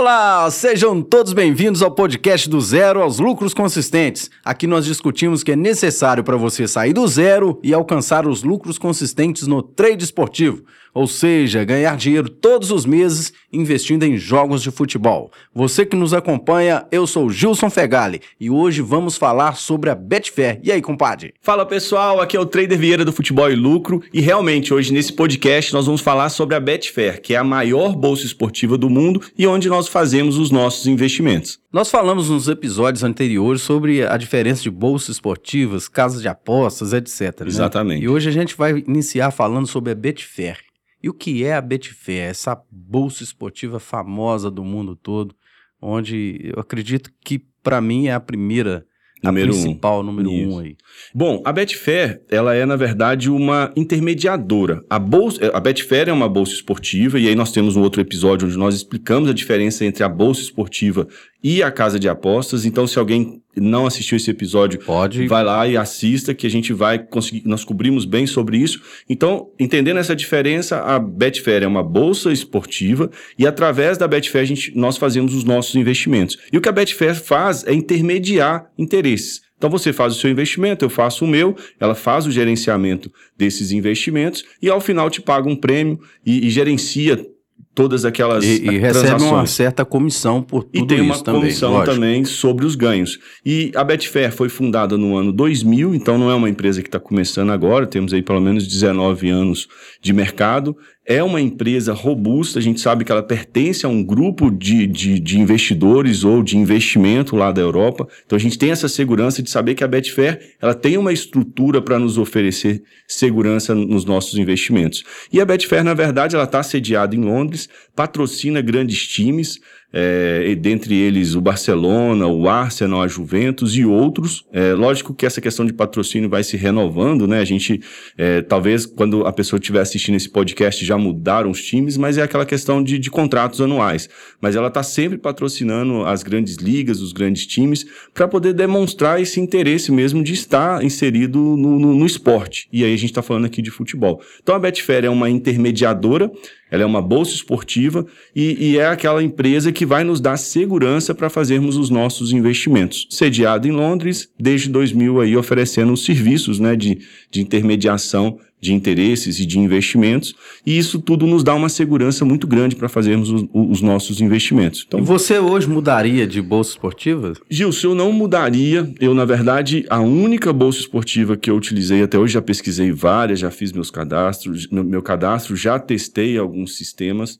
Olá, sejam todos bem-vindos ao podcast do Zero aos Lucros Consistentes. Aqui nós discutimos que é necessário para você sair do zero e alcançar os lucros consistentes no trade esportivo, ou seja, ganhar dinheiro todos os meses investindo em jogos de futebol. Você que nos acompanha, eu sou Gilson Fegali e hoje vamos falar sobre a Betfair. E aí, compadre? Fala pessoal, aqui é o Trader Vieira do Futebol e Lucro e realmente hoje nesse podcast nós vamos falar sobre a Betfair, que é a maior bolsa esportiva do mundo e onde nós fazemos os nossos investimentos. Nós falamos nos episódios anteriores sobre a diferença de bolsas esportivas, casas de apostas, etc. Né? Exatamente. E hoje a gente vai iniciar falando sobre a Betfair. E o que é a Betfair? Essa bolsa esportiva famosa do mundo todo, onde eu acredito que para mim é a primeira Número a principal, um. número Isso. um aí. Bom, a Betfair, ela é na verdade uma intermediadora. A bolsa, a Betfair é uma bolsa esportiva e aí nós temos um outro episódio onde nós explicamos a diferença entre a bolsa esportiva e a casa de apostas. Então, se alguém não assistiu esse episódio, Pode. vai lá e assista que a gente vai conseguir, nós cobrimos bem sobre isso. Então, entendendo essa diferença, a Betfair é uma bolsa esportiva e através da Betfair a gente, nós fazemos os nossos investimentos. E o que a Betfair faz é intermediar interesses. Então você faz o seu investimento, eu faço o meu, ela faz o gerenciamento desses investimentos e ao final te paga um prêmio e, e gerencia todas aquelas E, e recebe uma certa comissão por tudo E tem uma isso também. comissão também sobre os ganhos. E a Betfair foi fundada no ano 2000, então não é uma empresa que está começando agora, temos aí pelo menos 19 anos de mercado. É uma empresa robusta, a gente sabe que ela pertence a um grupo de, de, de investidores ou de investimento lá da Europa. Então a gente tem essa segurança de saber que a Betfair ela tem uma estrutura para nos oferecer segurança nos nossos investimentos. E a Betfair, na verdade, ela está sediada em Londres, patrocina grandes times, é, dentre eles o Barcelona, o Arsenal, a Juventus e outros. É, lógico que essa questão de patrocínio vai se renovando, né? A gente, é, talvez, quando a pessoa estiver assistindo esse podcast, já mudaram os times, mas é aquela questão de, de contratos anuais. Mas ela está sempre patrocinando as grandes ligas, os grandes times, para poder demonstrar esse interesse mesmo de estar inserido no, no, no esporte. E aí a gente está falando aqui de futebol. Então a Betfair é uma intermediadora ela é uma bolsa esportiva e, e é aquela empresa que vai nos dar segurança para fazermos os nossos investimentos. Sediada em Londres, desde 2000 aí oferecendo os serviços né, de, de intermediação de interesses e de investimentos. E isso tudo nos dá uma segurança muito grande para fazermos os, os nossos investimentos. Então, E você hoje mudaria de bolsa esportiva? Gilson, eu não mudaria. Eu, na verdade, a única bolsa esportiva que eu utilizei até hoje, já pesquisei várias, já fiz meus cadastros, meu, meu cadastro, já testei alguns sistemas.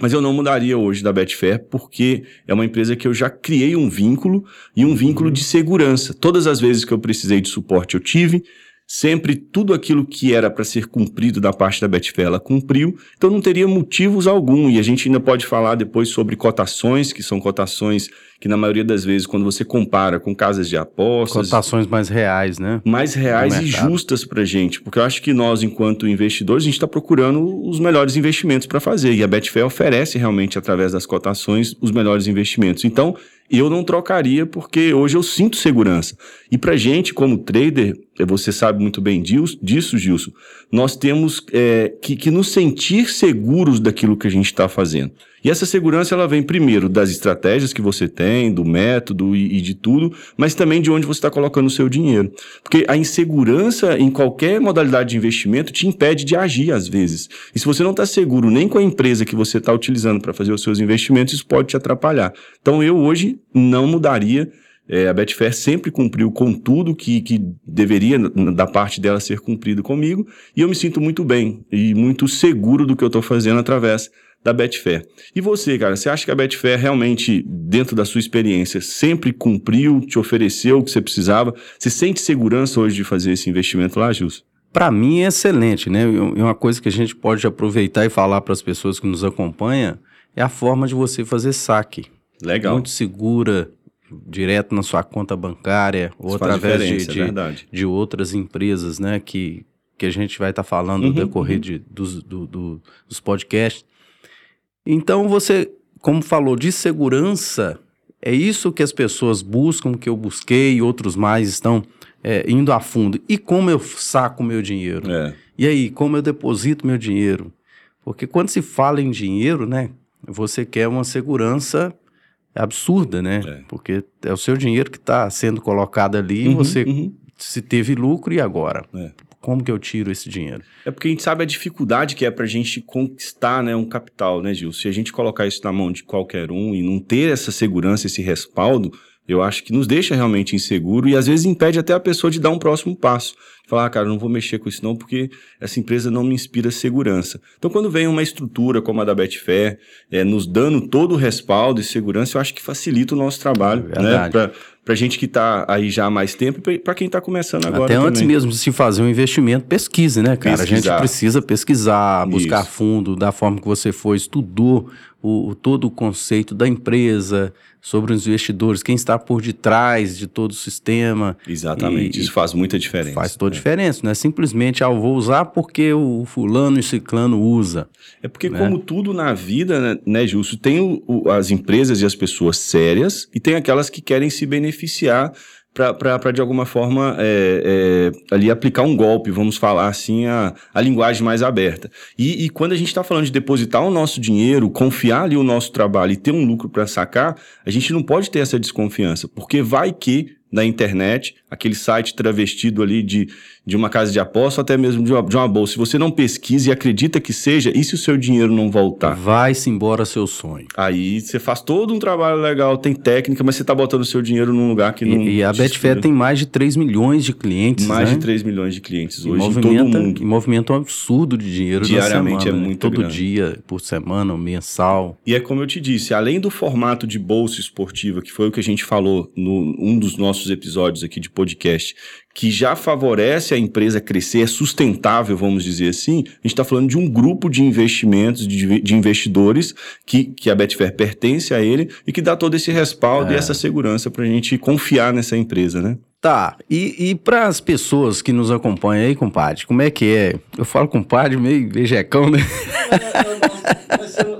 Mas eu não mudaria hoje da Betfair porque é uma empresa que eu já criei um vínculo e um vínculo de segurança. Todas as vezes que eu precisei de suporte eu tive, sempre tudo aquilo que era para ser cumprido da parte da Betfair ela cumpriu, então não teria motivos algum. E a gente ainda pode falar depois sobre cotações, que são cotações que na maioria das vezes quando você compara com casas de apostas, Cotações mais reais, né? mais reais e justas para gente, porque eu acho que nós, enquanto investidores, a gente está procurando os melhores investimentos para fazer e a Betfair oferece realmente através das cotações os melhores investimentos. Então, eu não trocaria porque hoje eu sinto segurança. E para gente, como trader, eh, você sabe muito bem disso Gilson, nós temos eh, que, que nos sentir seguros daquilo que a gente está fazendo. E essa segurança ela vem primeiro das estratégias que você tem, do método e, e de tudo, mas também de onde você está colocando o seu dinheiro. Porque a insegurança em qualquer modalidade de investimento te impede de agir às vezes. E se você não está seguro nem com a empresa que você está utilizando para fazer os seus investimentos, isso pode te atrapalhar. Então eu hoje não mudaria. É, a Betfair sempre cumpriu com tudo que, que deveria, da parte dela, ser cumprido comigo, e eu me sinto muito bem e muito seguro do que eu estou fazendo através da Betfair. E você, cara, você acha que a Betfair realmente, dentro da sua experiência, sempre cumpriu, te ofereceu o que você precisava? Você sente segurança hoje de fazer esse investimento lá, Gilson? Para mim é excelente, né? E uma coisa que a gente pode aproveitar e falar para as pessoas que nos acompanham é a forma de você fazer saque. Legal. Muito segura, direto na sua conta bancária, ou Isso através de, é de, verdade. de outras empresas, né? Que, que a gente vai estar falando Uhum, no decorrer uhum. de, dos, do- do- dos podcasts. Então você, como falou, de segurança, é isso que as pessoas buscam, que eu busquei e outros mais estão é, indo a fundo. E como eu saco meu dinheiro? É. E aí, como eu deposito meu dinheiro? Porque quando se fala em dinheiro, né? você quer uma segurança absurda, né? É. Porque é o seu dinheiro que está sendo colocado ali e Uhum, você uhum. se teve lucro e agora? É. Como que eu tiro esse dinheiro? É porque a gente sabe a dificuldade que é pra gente conquistar né, um capital, né, Gil? Se a gente colocar isso na mão de qualquer um e não ter essa segurança, esse respaldo, eu acho que nos deixa realmente inseguro e às vezes impede até a pessoa de dar um próximo passo. Falar, ah, cara, não vou mexer com isso não porque essa empresa não me inspira segurança. Então, quando vem uma estrutura como a da Betfair, é, nos dando todo o respaldo e segurança, eu acho que facilita o nosso trabalho, É né? Pra, pra gente que está aí já há mais tempo e para quem está começando agora Até antes também. mesmo de se fazer um investimento, pesquise, né, cara? A gente Pesquisar. precisa pesquisar, buscar Isso. fundo, da forma que você foi, estudou o, o- todo o conceito da empresa, sobre os investidores, quem está por detrás de todo o sistema. Exatamente, E- isso faz muita diferença. Faz toda a né? diferença, não é simplesmente, ah, eu vou usar porque o fulano e ciclano usa. É porque, né? como tudo na vida, né, né Justo, tem o- o- as empresas e as pessoas sérias e tem aquelas que querem se beneficiar para, de alguma forma, é, é, ali aplicar um golpe, vamos falar assim, a, a linguagem mais aberta. E, e quando a gente está falando de depositar o nosso dinheiro, confiar ali o nosso trabalho e ter um lucro para sacar, a gente não pode ter essa desconfiança, porque vai que na internet, aquele site travestido ali de, de uma casa de aposta, até mesmo de uma, de uma bolsa. Se você não pesquisa e acredita que seja, e se o seu dinheiro não voltar? Vai-se embora seu sonho. Aí você faz todo um trabalho legal, tem técnica, mas você está botando o seu dinheiro num lugar que não. E, e a Betfair tem mais de 3 milhões de clientes, mais né? de 3 milhões de clientes E hoje em todo movimenta, o e mundo. movimenta um absurdo de dinheiro Diariamente semana, é né? muito Todo grande. dia, por semana, mensal. E é como eu te disse, além do formato de bolsa esportiva, que foi o que a gente falou no um dos nossos episódios aqui de podcast, que já favorece a empresa crescer, é sustentável, vamos dizer assim, a gente está falando de um grupo de investimentos, de, de investidores, que, que a Betfair pertence a ele e que dá todo esse respaldo É. e essa segurança para a gente confiar nessa empresa, né? Tá, e, e para as pessoas que nos acompanham aí, compadre, como é que é? Eu falo compadre meio vejecão, né?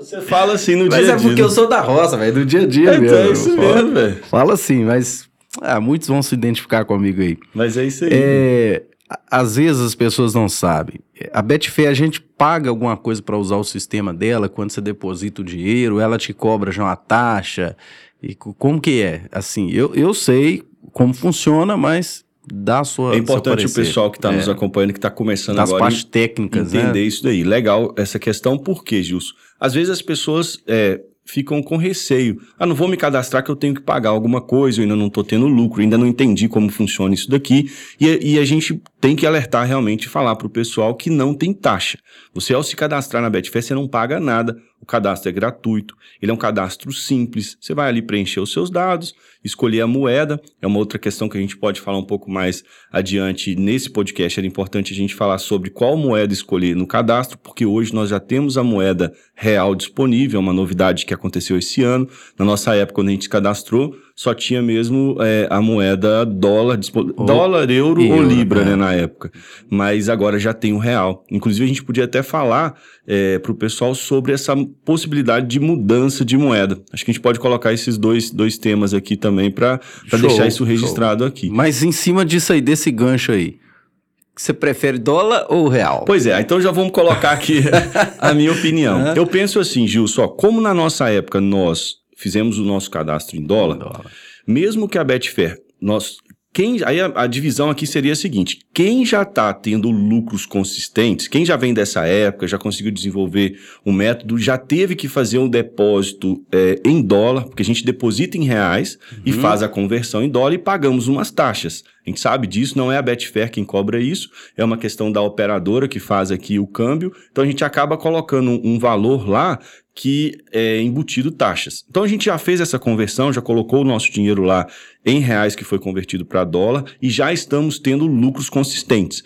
Você fala assim no Mas dia é a dia. porque eu sou da roça, velho, do dia a dia É, mesmo. é isso mesmo, velho. Fala assim, mas ah, muitos vão se identificar comigo aí. Mas é isso aí. É, a- às vezes as pessoas não sabem. A Betfair, a gente paga alguma coisa para usar o sistema dela quando você deposita o dinheiro, ela te cobra já uma taxa. E co- como que é? Assim, eu, eu sei como funciona, mas dá a sua. É importante o pessoal que está É, nos acompanhando, que está começando Das agora, partes técnicas, entender né? isso daí. Legal essa questão, por quê, Gilson? Às vezes as pessoas é, ficam com receio. Ah, não vou me cadastrar que eu tenho que pagar alguma coisa, eu ainda não estou tendo lucro, ainda não entendi como funciona isso daqui. E, e a gente tem que alertar realmente e falar para o pessoal que não tem taxa. Você, ao se cadastrar na Betfair, você não paga nada. O cadastro é gratuito, ele é um cadastro simples. Você vai ali preencher os seus dados, escolher a moeda. É uma outra questão que a gente pode falar um pouco mais adiante nesse podcast. Era importante a gente falar sobre qual moeda escolher no cadastro, porque hoje nós já temos a moeda real disponível, uma novidade que aconteceu esse ano. Na nossa época, quando a gente se cadastrou, só tinha mesmo é, a moeda dólar, Ou- dólar, euro, ou euro, libra, né? né, na época. Mas agora já tem o real. Inclusive, a gente podia até falar para o pessoal sobre essa possibilidade de mudança de moeda. Acho que a gente pode colocar esses dois, dois temas aqui também para Show, deixar isso show. registrado aqui. Mas em cima disso aí, desse gancho aí, você prefere dólar ou real? Pois é, então já vamos colocar aqui a minha opinião. Eu penso assim, Gil, só como na nossa época nós fizemos o nosso cadastro em dólar, Dólar. mesmo que a Betfair, nós quem aí a, a divisão aqui seria a seguinte: quem já está tendo lucros consistentes, quem já vem dessa época, já conseguiu desenvolver um método, já teve que fazer um depósito é, em dólar, porque a gente deposita em reais e faz a conversão em dólar e pagamos umas taxas. A gente sabe disso, não é a Betfair quem cobra isso, é uma questão da operadora que faz aqui o câmbio. Então a gente acaba colocando um, valor lá que é embutido taxas. Então a gente já fez essa conversão, já colocou o nosso dinheiro lá em reais que foi convertido para dólar e já estamos tendo lucros consistentes.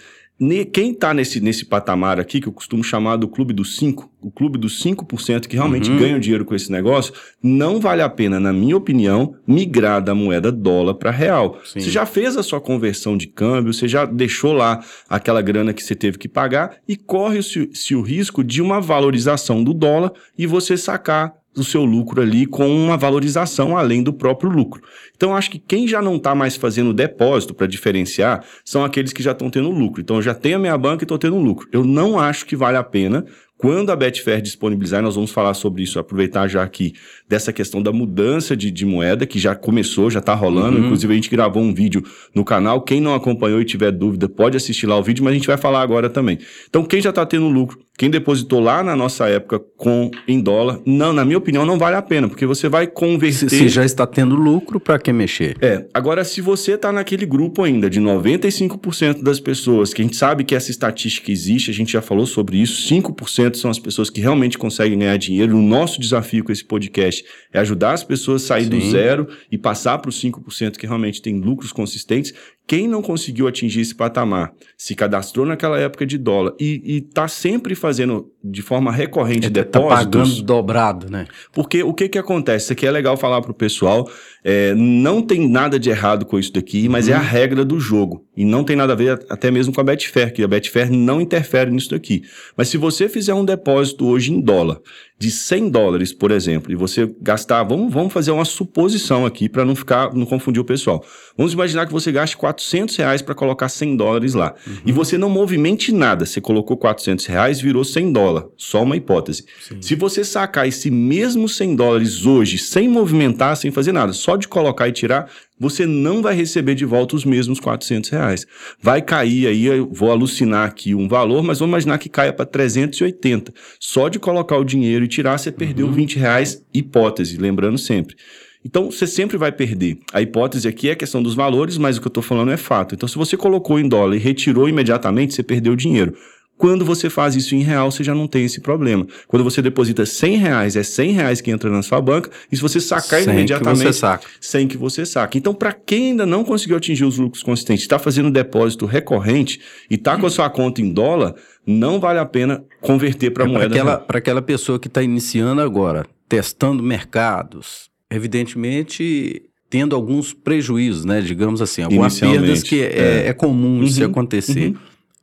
Quem está nesse, nesse patamar aqui, que eu costumo chamar do clube dos 5, o clube dos 5% que realmente Uhum. ganham dinheiro com esse negócio, não vale a pena, na minha opinião, migrar da moeda dólar para real. Sim. Você já fez a sua conversão de câmbio, você já deixou lá aquela grana que você teve que pagar e corre-se se o risco de uma valorização do dólar e você sacar o seu lucro ali com uma valorização além do próprio lucro. Então, acho que quem já não está mais fazendo depósito para diferenciar são aqueles que já estão tendo lucro. Então, eu já tenho a minha banca e estou tendo lucro. Eu não acho que vale a pena Quando a Betfair disponibilizar, nós vamos falar sobre isso, aproveitar já aqui, dessa questão da mudança de, de moeda, que já começou, já está rolando. Uhum. Inclusive, a gente gravou um vídeo no canal. Quem não acompanhou e tiver dúvida, pode assistir lá o vídeo, mas a gente vai falar agora também. Então, quem já está tendo lucro, quem depositou lá na nossa época com em dólar, não, na minha opinião, não vale a pena, porque você vai converter. Se, se já está tendo lucro, para que mexer? É. Agora, se você está naquele grupo ainda de 95% das pessoas, que a gente sabe que essa estatística existe, a gente já falou sobre isso, 5% são as pessoas que realmente conseguem ganhar dinheiro. O nosso desafio com esse podcast é ajudar as pessoas a sair Sim. do zero e passar para os 5% que realmente tem lucros consistentes. Quem não conseguiu atingir esse patamar, se cadastrou naquela época de dólar e está sempre fazendo de forma recorrente é, depósitos... Está pagando dobrado, né? Porque o que, que acontece? Isso aqui é legal falar para o pessoal. É, não tem nada de errado com isso daqui, mas uhum. é a regra do jogo. E não tem nada a ver até mesmo com a Betfair, que a Betfair não interfere nisso daqui. Mas se você fizer um depósito hoje em dólar de 100 dólares, por exemplo, e você gastar, vamos, vamos fazer uma suposição aqui para não ficar, não confundir o pessoal. Vamos imaginar que você gaste 400 reais para colocar 100 dólares lá. Uhum. E você não movimente nada. Você colocou 400 reais, virou 100 dólares. Só uma hipótese. Sim. Se você sacar esse mesmo 100 dólares hoje, sem movimentar, sem fazer nada, só de colocar e tirar, você não vai receber de volta os mesmos 400 reais. Vai cair aí, eu vou alucinar aqui um valor, mas vamos imaginar que caia para 380. Só de colocar o dinheiro e tirar, você perdeu uhum. 20 reais, hipótese, lembrando sempre. Então, você sempre vai perder. A hipótese aqui é a questão dos valores, mas o que eu estou falando é fato. Então, se você colocou em dólar e retirou imediatamente, você perdeu o dinheiro. Quando você faz isso em real, você já não tem esse problema. Quando você deposita 100 reais, é 100 reais que entra na sua banca, e se você sacar sem imediatamente, que você saca. sem que você saque. Então, para quem ainda não conseguiu atingir os lucros consistentes, está fazendo depósito recorrente e está com a sua conta em dólar, não vale a pena converter para é moeda. Para aquela, pessoa que está iniciando agora, testando mercados, evidentemente tendo alguns prejuízos, né? Digamos assim, algumas perdas que é, é. é comum uhum, se acontecer. Uhum.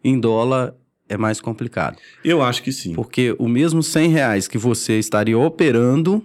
Em dólar, é mais complicado. Eu acho que sim. Porque o mesmo 100 reais que você estaria operando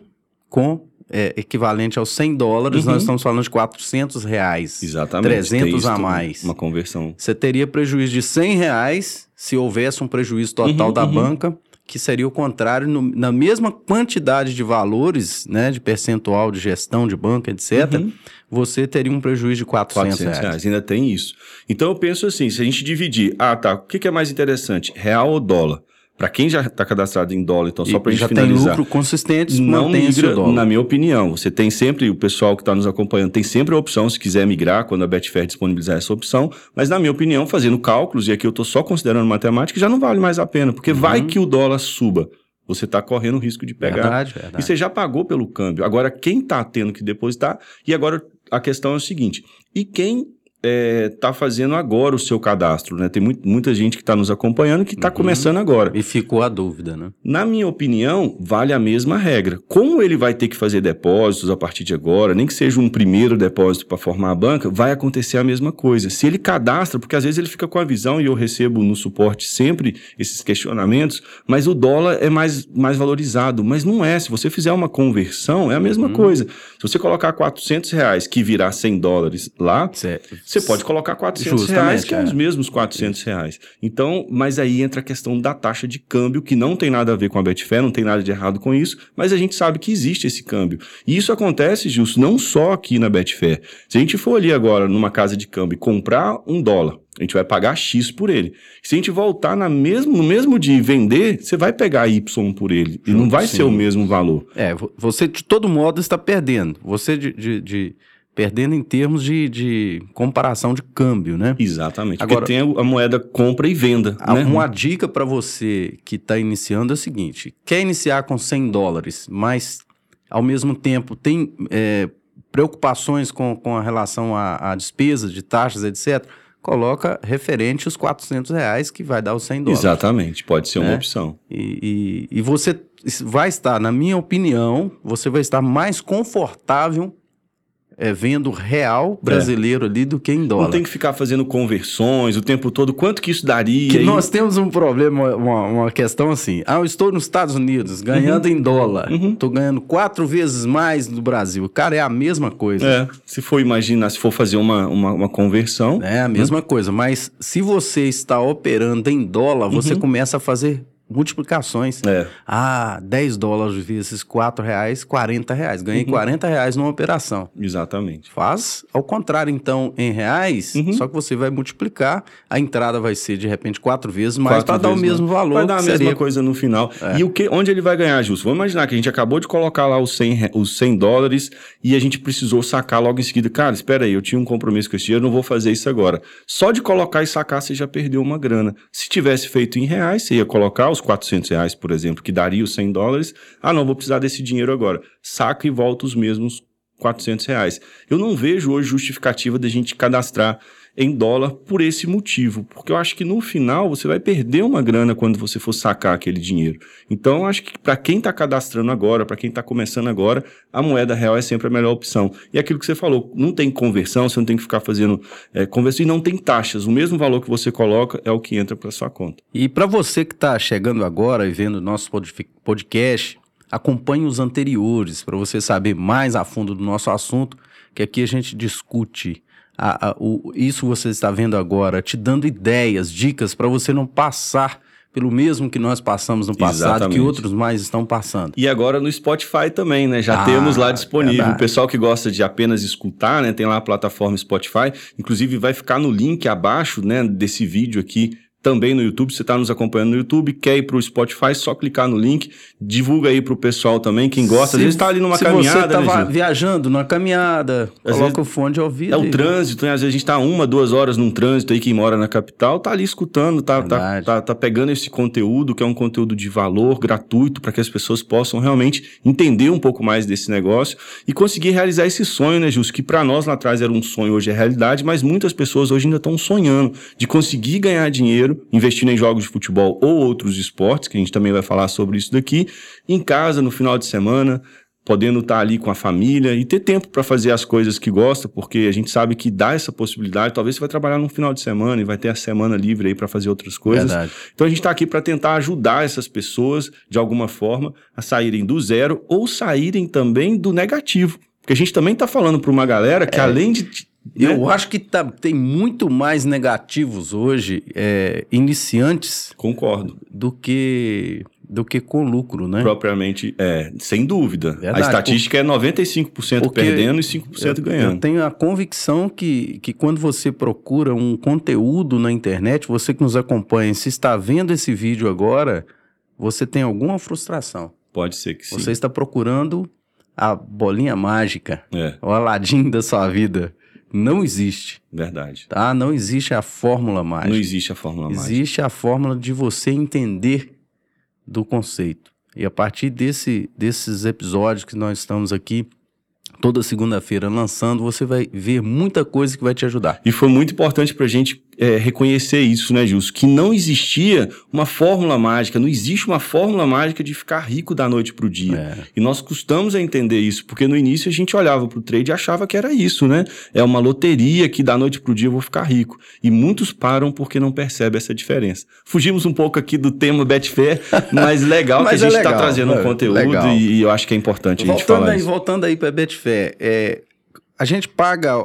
com é, equivalente aos 100 dólares, uhum. nós estamos falando de 400 reais. Exatamente. 300 a mais. Uma conversão. Você teria prejuízo de 100 reais se houvesse um prejuízo total uhum, da uhum. banca que seria o contrário, no, na mesma quantidade de valores, né, de percentual de gestão de banco, etc., uhum. você teria um prejuízo de 400, 400 reais. reais. Ainda tem isso. Então eu penso assim, se a gente dividir, ah tá, o que, que é mais interessante, real ou dólar? Para quem já está cadastrado em dólar, então só para a gente já finalizar. Já tem lucro consistente, não migra, dólar. Na minha opinião, você tem sempre, o pessoal que está nos acompanhando, tem sempre a opção, se quiser migrar, quando a Betfair disponibilizar essa opção, mas na minha opinião, fazendo cálculos, e aqui eu estou só considerando matemática, já não vale mais a pena, porque uhum. vai que o dólar suba. Você está correndo o risco de pegar. Verdade, verdade. E você já pagou pelo câmbio. Agora, quem está tendo que depositar, e agora a questão é o seguinte: e quem está é, tá fazendo agora o seu cadastro, né? Tem muito, muita gente que está nos acompanhando que está uhum. começando agora. E ficou a dúvida, né? Na minha opinião, vale a mesma regra. Como ele vai ter que fazer depósitos a partir de agora, nem que seja um primeiro depósito para formar a banca, vai acontecer a mesma coisa. Se ele cadastra, porque às vezes ele fica com a visão, e eu recebo no suporte sempre esses questionamentos, mas o dólar é mais, mais valorizado. Mas não é. Se você fizer uma conversão, é a mesma uhum. coisa. Se você colocar 400 reais, que virar 100 dólares lá, certo você pode colocar 400 Justamente, reais, que é, é os mesmos 400 reais. Então, mas aí entra a questão da taxa de câmbio, que não tem nada a ver com a Betfair, não tem nada de errado com isso, mas a gente sabe que existe esse câmbio. E isso acontece, Gilson, não só aqui na Betfair. Se a gente for ali agora numa casa de câmbio e comprar um dólar, a gente vai pagar X por ele. Se a gente voltar na mesmo, no mesmo dia e vender, você vai pegar Y por ele. E não vai Sim. ser o mesmo valor. É, você de todo modo está perdendo. Você de, de, de perdendo em termos de, de comparação de câmbio, né? Exatamente. Agora, porque tem a moeda compra e venda. Né? Uma dica para você que está iniciando é a seguinte: quer iniciar com 100 dólares, mas ao mesmo tempo tem é, preocupações com, com a relação a, a despesas de taxas, etc. Coloca referente os 400 reais que vai dar os 100 dólares. Exatamente, pode ser uma né? opção. E, e, e você vai estar, na minha opinião, você vai estar mais confortável é, vendo real brasileiro é. ali do que em dólar. Não tem que ficar fazendo conversões o tempo todo. Quanto que isso daria? Que nós temos um problema, uma, uma, questão assim. Ah, eu estou nos Estados Unidos ganhando uhum. em dólar. Estou uhum. ganhando quatro vezes mais no Brasil. Cara, é a mesma coisa. É, se for imaginar, se for fazer uma, uma, uma conversão. É a mesma uhum. coisa. Mas se você está operando em dólar, você uhum. começa a fazer multiplicações. É. Ah, 10 dólares vezes 4 reais, 40 reais. Ganhei 40 reais numa operação. Exatamente. Faz ao contrário, então, em reais, Uhum. só que você vai multiplicar, a entrada vai ser de repente quatro vezes mais para dar o mesmo mais. valor. Vai dar a mesma seria- É. coisa no final. E o que, onde ele vai ganhar, Justo? Vamos imaginar que a gente acabou de colocar lá os 100, re- os 100 dólares e a gente precisou sacar logo em seguida. Cara, espera aí, eu tinha um compromisso com esse dinheiro, não vou fazer isso agora. Só de colocar e sacar, você já perdeu uma grana. Se tivesse feito em reais, você ia colocar os 400 reais, por exemplo, que daria os 100 dólares. Ah, não, vou precisar desse dinheiro agora. Saca e volta os mesmos 400 reais. Eu não vejo hoje justificativa da gente cadastrar em dólar por esse motivo, porque eu acho que no final você vai perder uma grana quando você for sacar aquele dinheiro. Então, eu acho que para quem está cadastrando agora, para quem está começando agora, a moeda real é sempre a melhor opção. E aquilo que você falou, não tem conversão, você não tem que ficar fazendo é, conversão e não tem taxas. O mesmo valor que você coloca é o que entra para sua conta. E para você que está chegando agora e vendo o nosso podcast, acompanhe os anteriores para você saber mais a fundo do nosso assunto, que aqui a gente discute a- a- o- isso você está vendo agora, te dando ideias, dicas para você não passar pelo mesmo que nós passamos no passado, Exatamente. que outros mais estão passando. E agora no Spotify também, né? Já Ah, temos lá disponível. verdade. O pessoal que gosta de apenas escutar, né? Tem lá a plataforma Spotify. Inclusive vai ficar no link abaixo, né? Desse vídeo aqui. Também no YouTube, você está nos acompanhando no YouTube, quer ir para o Spotify, só clicar no link, divulga aí para o pessoal também, quem gosta. Às vezes está ali numa se caminhada, você né, está Gil? viajando numa caminhada, Às coloca vezes o fone de ouvido. É o e- trânsito, né? Às vezes a gente tá uma, duas horas num trânsito aí, quem mora na capital, tá ali escutando, tá, tá, tá, tá pegando esse conteúdo, que é um conteúdo de valor, gratuito, para que as pessoas possam realmente entender um pouco mais desse negócio e conseguir realizar esse sonho, né, Justo? Que para nós lá atrás era um sonho, hoje é realidade, mas muitas pessoas hoje ainda estão sonhando de conseguir ganhar dinheiro investindo em jogos de futebol ou outros esportes, que a gente também vai falar sobre isso daqui, em casa, no final de semana, podendo estar ali com a família e ter tempo para fazer as coisas que gosta, porque a gente sabe que dá essa possibilidade. Talvez você vai trabalhar no final de semana e vai ter a semana livre aí para fazer outras coisas. Verdade. Então a gente está aqui para tentar ajudar essas pessoas de alguma forma a saírem do zero ou saírem também do negativo, porque a gente também está falando para uma galera que além de Eu acho que tá- tem muito mais negativos hoje, é, iniciantes, concordo. do que, do que com lucro, né? Propriamente, é, sem dúvida. Verdade, a estatística é 95% porque perdendo e 5% Eu ganhando. tenho a convicção que, que quando você procura um conteúdo na internet, você que nos acompanha, se está vendo esse vídeo agora, você tem alguma frustração. Pode ser que sim. Você está procurando a bolinha mágica, É, o Aladim da sua vida. Não existe, verdade. tá? Não existe a fórmula mágica. Não existe a fórmula mágica. Existe a fórmula de você entender do conceito. E a partir desse, desses episódios que nós estamos aqui, toda segunda-feira lançando, você vai ver muita coisa que vai te ajudar. E foi muito importante pra gente é, reconhecer isso, né, Gilson? Que não existia uma fórmula mágica, não existe uma fórmula mágica de ficar rico da noite pro dia. É. E nós custamos a entender isso, porque no início a gente olhava pro trade e achava que era isso, né? É uma loteria que da noite pro dia eu vou ficar rico. E muitos param porque não percebem essa diferença. Fugimos um pouco aqui do tema Betfair, mas legal Mas que a é gente está legal, trazendo um é, conteúdo e, e eu acho que é importante a gente Voltando falar aí, isso. voltando aí para Betfair, é, a gente paga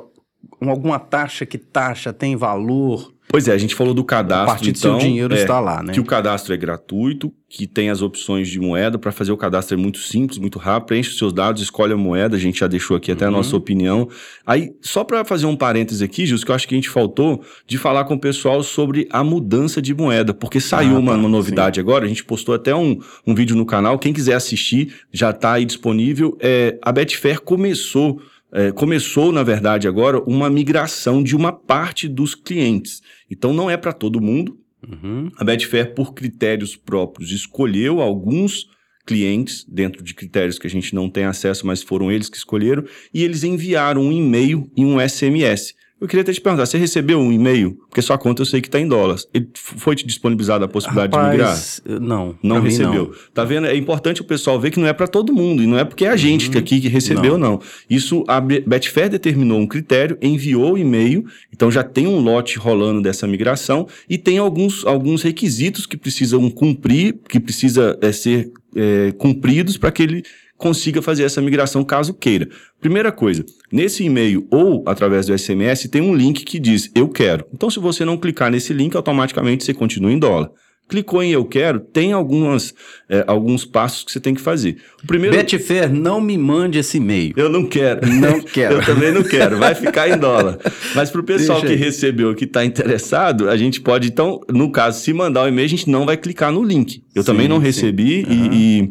alguma taxa que taxa tem valor Pois é, a gente falou do cadastro, a partir do então, seu dinheiro é, está lá, né? Que o cadastro é gratuito, que tem as opções de moeda. Para fazer o cadastro é muito simples, muito rápido. Preenche os seus dados, escolhe a moeda. A gente já deixou aqui até a Uhum. nossa opinião. Aí, só para fazer um parêntese aqui, Jus, que eu acho que a gente faltou de falar com o pessoal sobre a mudança de moeda, porque saiu Ah, uma, tá, uma novidade agora. A gente postou até um, um vídeo no canal. Quem quiser assistir, já está aí disponível. É, a Betfair começou. É, começou, na verdade, agora uma migração de uma parte dos clientes. Então, não é para todo mundo, Uhum. a Betfair, por critérios próprios, escolheu alguns clientes, dentro de critérios que a gente não tem acesso, mas foram eles que escolheram, e eles enviaram um e-mail e um SMS. Eu queria até te perguntar, você recebeu um e-mail? Porque sua conta eu sei que está em dólares. Ele foi te disponibilizada a possibilidade de migrar? Rapaz, não. Não recebeu. Tá vendo? É importante o pessoal ver que não é para todo mundo. E não é porque é a gente que aqui que recebeu, não. Isso, a Be- Betfair determinou um critério, enviou o e-mail, então já tem um lote rolando dessa migração e tem alguns, alguns requisitos que precisam cumprir, que precisa é, ser é, cumpridos para que ele consiga fazer essa migração caso queira. Primeira coisa, nesse e-mail ou através do SMS tem um link que diz eu quero. Então se você não clicar nesse link, automaticamente você continua em dólar. Clicou em Eu Quero, tem algumas, é, alguns passos que você tem que fazer. O primeiro... Betfair, não me mande esse e-mail. Eu não quero. Não quero. Eu também não quero. Vai ficar em dólar. Mas para o pessoal Deixa que aí. recebeu, que está interessado, a gente pode, então, no caso, se mandar o e-mail, a gente não vai clicar no link. Eu sim, também não recebi uhum. e, e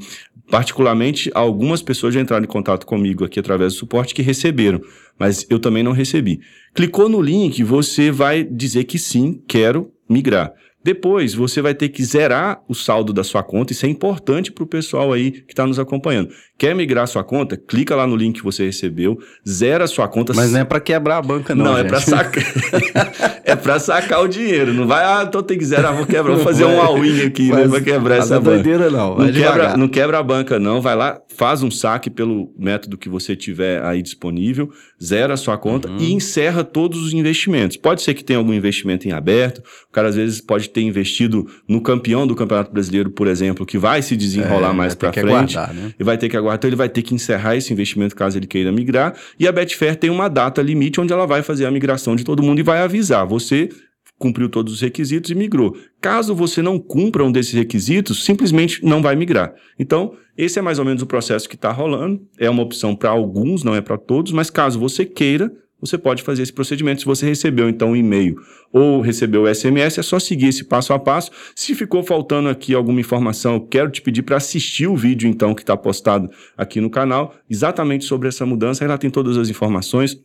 particularmente, algumas pessoas já entraram em contato comigo aqui através do suporte que receberam, mas eu também não recebi. Clicou no link, você vai dizer que sim, quero migrar. Depois, você vai ter que zerar o saldo da sua conta. Isso é importante para o pessoal aí que está nos acompanhando. Quer migrar sua conta? Clica lá no link que você recebeu, zera a sua conta. Mas não é para quebrar a banca, não. Não, é gente. é para sacar. é para sacar o dinheiro. Não vai, ah, então tem que zerar, vou quebrar, vou fazer um all-in aqui, né, para quebrar essa banca. doideira, não. Não quebra, não quebra a banca, não. Vai lá, faz um saque pelo método que você tiver aí disponível, zera a sua conta uhum. e encerra todos os investimentos. Pode ser que tenha algum investimento em aberto, o cara às vezes pode ter investido no campeão do Campeonato Brasileiro, por exemplo, que vai se desenrolar é, mais para frente aguardar, né? e vai ter que aguardar. Então ele vai ter que encerrar esse investimento caso ele queira migrar. E a Betfair tem uma data limite onde ela vai fazer a migração de todo mundo e vai avisar. Você cumpriu todos os requisitos e migrou. Caso você não cumpra um desses requisitos, simplesmente não vai migrar. Então, esse é mais ou menos o processo que está rolando. É uma opção para alguns, não é para todos, mas caso você queira, você pode fazer esse procedimento. Se você recebeu, então, um e-mail ou recebeu o SMS, é só seguir esse passo a passo. Se ficou faltando aqui alguma informação, eu quero te pedir para assistir o vídeo, então, que está postado aqui no canal, exatamente sobre essa mudança. Lá tem todas as informações.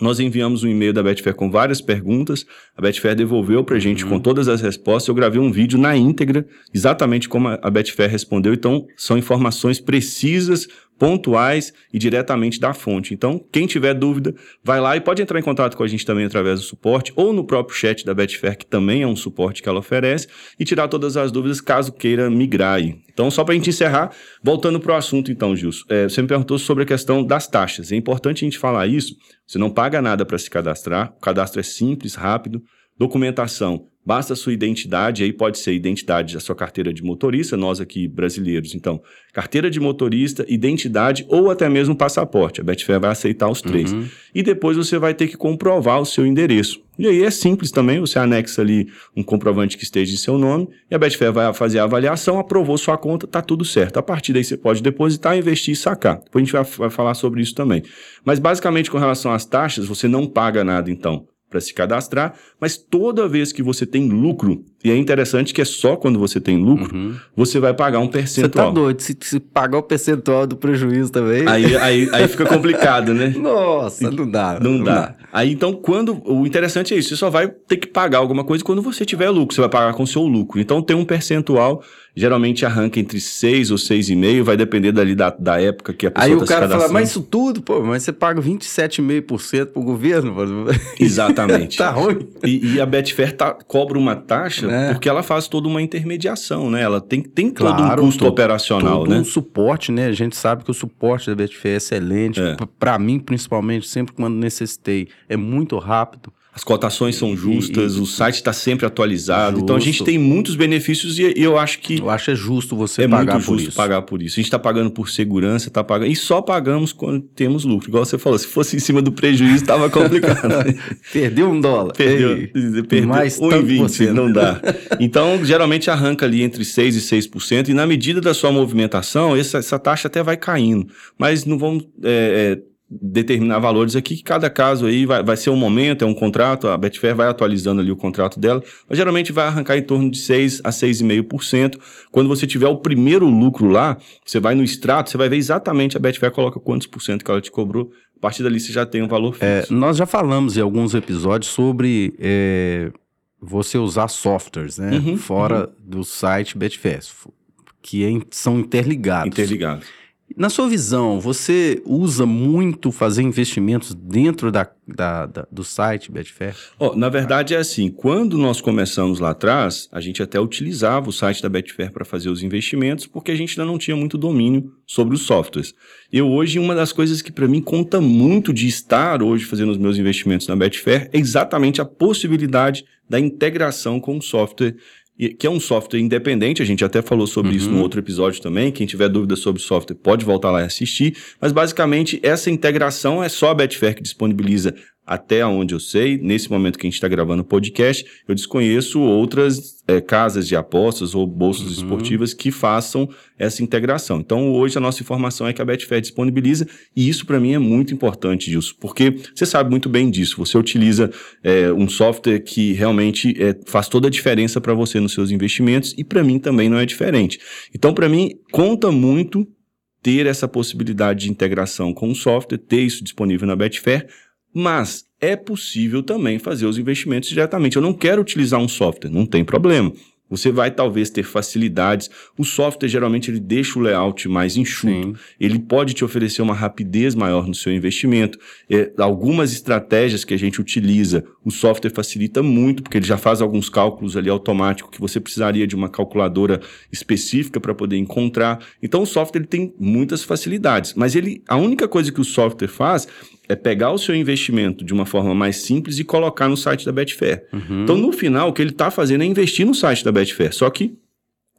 Nós enviamos um e-mail da Betfair com várias perguntas. A Betfair devolveu para a gente uhum. com todas as respostas. Eu gravei um vídeo na íntegra, exatamente como a Betfair respondeu. Então, são informações precisas pontuais e diretamente da fonte. Então, quem tiver dúvida, vai lá e pode entrar em contato com a gente também através do suporte ou no próprio chat da Betfair, que também é um suporte que ela oferece, e tirar todas as dúvidas caso queira migrar aí. Então, só para a gente encerrar, voltando para o assunto então, Gilson, é, você me perguntou sobre a questão das taxas. É importante a gente falar isso, você não paga nada para se cadastrar, o cadastro é simples, rápido, documentação Basta a sua identidade, aí pode ser identidade da sua carteira de motorista, nós aqui brasileiros, então, carteira de motorista, identidade ou até mesmo passaporte. A Betfair vai aceitar os três. Uhum. E depois você vai ter que comprovar o seu endereço. E aí é simples também, você anexa ali um comprovante que esteja em seu nome e a Betfair vai fazer a avaliação, aprovou sua conta, tá tudo certo. A partir daí você pode depositar, investir e sacar. Depois a gente vai, vai falar sobre isso também. Mas basicamente com relação às taxas, você não paga nada então para se cadastrar, mas toda vez que você tem lucro, e é interessante que é só quando você tem lucro, uhum. você vai pagar um percentual. Você tá doido, se, se pagar o percentual do prejuízo também. Aí, aí, aí fica complicado, né? Nossa, não dá. Não, não dá. dá. Aí então, quando. O interessante é isso, você só vai ter que pagar alguma coisa quando você tiver lucro, você vai pagar com o seu lucro. Então tem um percentual geralmente arranca entre 6 ou 6,5, vai depender dali da, da época que a pessoa Aí o tá cara fala, mas isso tudo, pô, mas você paga 27,5% pro governo. Exatamente. tá ruim. E, e a Betfair tá, cobra uma taxa é. porque ela faz toda uma intermediação, né? Ela tem, tem claro, todo um custo todo, operacional, todo né? um suporte, né? A gente sabe que o suporte da Betfair é excelente. É. Para mim, principalmente, sempre quando necessitei, é muito rápido. As cotações são justas, e, o site está sempre atualizado. Justo. Então a gente tem muitos benefícios e, eu acho que. Eu acho é justo você é pagar muito por justo isso. pagar por isso. A gente está pagando por segurança, está pagando. E só pagamos quando temos lucro. Igual você falou, se fosse em cima do prejuízo, estava complicado. perdeu um dólar. Perdeu, perdeu mais 1,20. Não dá. Então, geralmente arranca ali entre 6% e 6%, e na medida da sua movimentação, essa, essa taxa até vai caindo. Mas não vamos. É, é, determinar valores aqui, que cada caso aí vai, vai ser um momento, é um contrato, a Betfair vai atualizando ali o contrato dela, mas geralmente vai arrancar em torno de 6 a 6,5%. Quando você tiver o primeiro lucro lá, você vai no extrato, você vai ver exatamente a Betfair coloca quantos por cento que ela te cobrou. A partir dali você já tem um valor é, fixo. É, nós já falamos em alguns episódios sobre é, você usar softwares, né? Uhum, fora uhum. do site Betfair, que é, são interligados. Interligados. Na sua visão, você usa muito fazer investimentos dentro da, da, da do site Betfair? Oh, na verdade é assim, quando nós começamos lá atrás, a gente até utilizava o site da Betfair para fazer os investimentos, porque a gente ainda não tinha muito domínio sobre os softwares. Eu hoje, uma das coisas que para mim conta muito de estar hoje fazendo os meus investimentos na Betfair é exatamente a possibilidade da integração com o software que é um software independente, a gente até falou sobre uhum. isso no uhum. outro episódio também. Quem tiver dúvida sobre software pode voltar lá e assistir. Mas basicamente essa integração é só a Betfair que disponibiliza até onde eu sei, nesse momento que a gente está gravando o podcast, eu desconheço outras é, casas de apostas ou bolsas uhum. esportivas que façam essa integração. Então, hoje a nossa informação é que a Betfair disponibiliza, e isso para mim é muito importante, Gilson, porque você sabe muito bem disso. Você utiliza é, um software que realmente é, faz toda a diferença para você nos seus investimentos, e para mim também não é diferente. Então, para mim, conta muito ter essa possibilidade de integração com o software, ter isso disponível na Betfair, mas é possível também fazer os investimentos diretamente. Eu não quero utilizar um software, não tem problema. Você vai talvez ter facilidades. O software geralmente ele deixa o layout mais enxuto. Sim. Ele pode te oferecer uma rapidez maior no seu investimento. É, algumas estratégias que a gente utiliza, o software facilita muito, porque ele já faz alguns cálculos ali automáticos que você precisaria de uma calculadora específica para poder encontrar. Então o software ele tem muitas facilidades, mas ele a única coisa que o software faz é pegar o seu investimento de uma forma mais simples e colocar no site da Betfair. Uhum. Então, no final, o que ele está fazendo é investir no site da Betfair, só que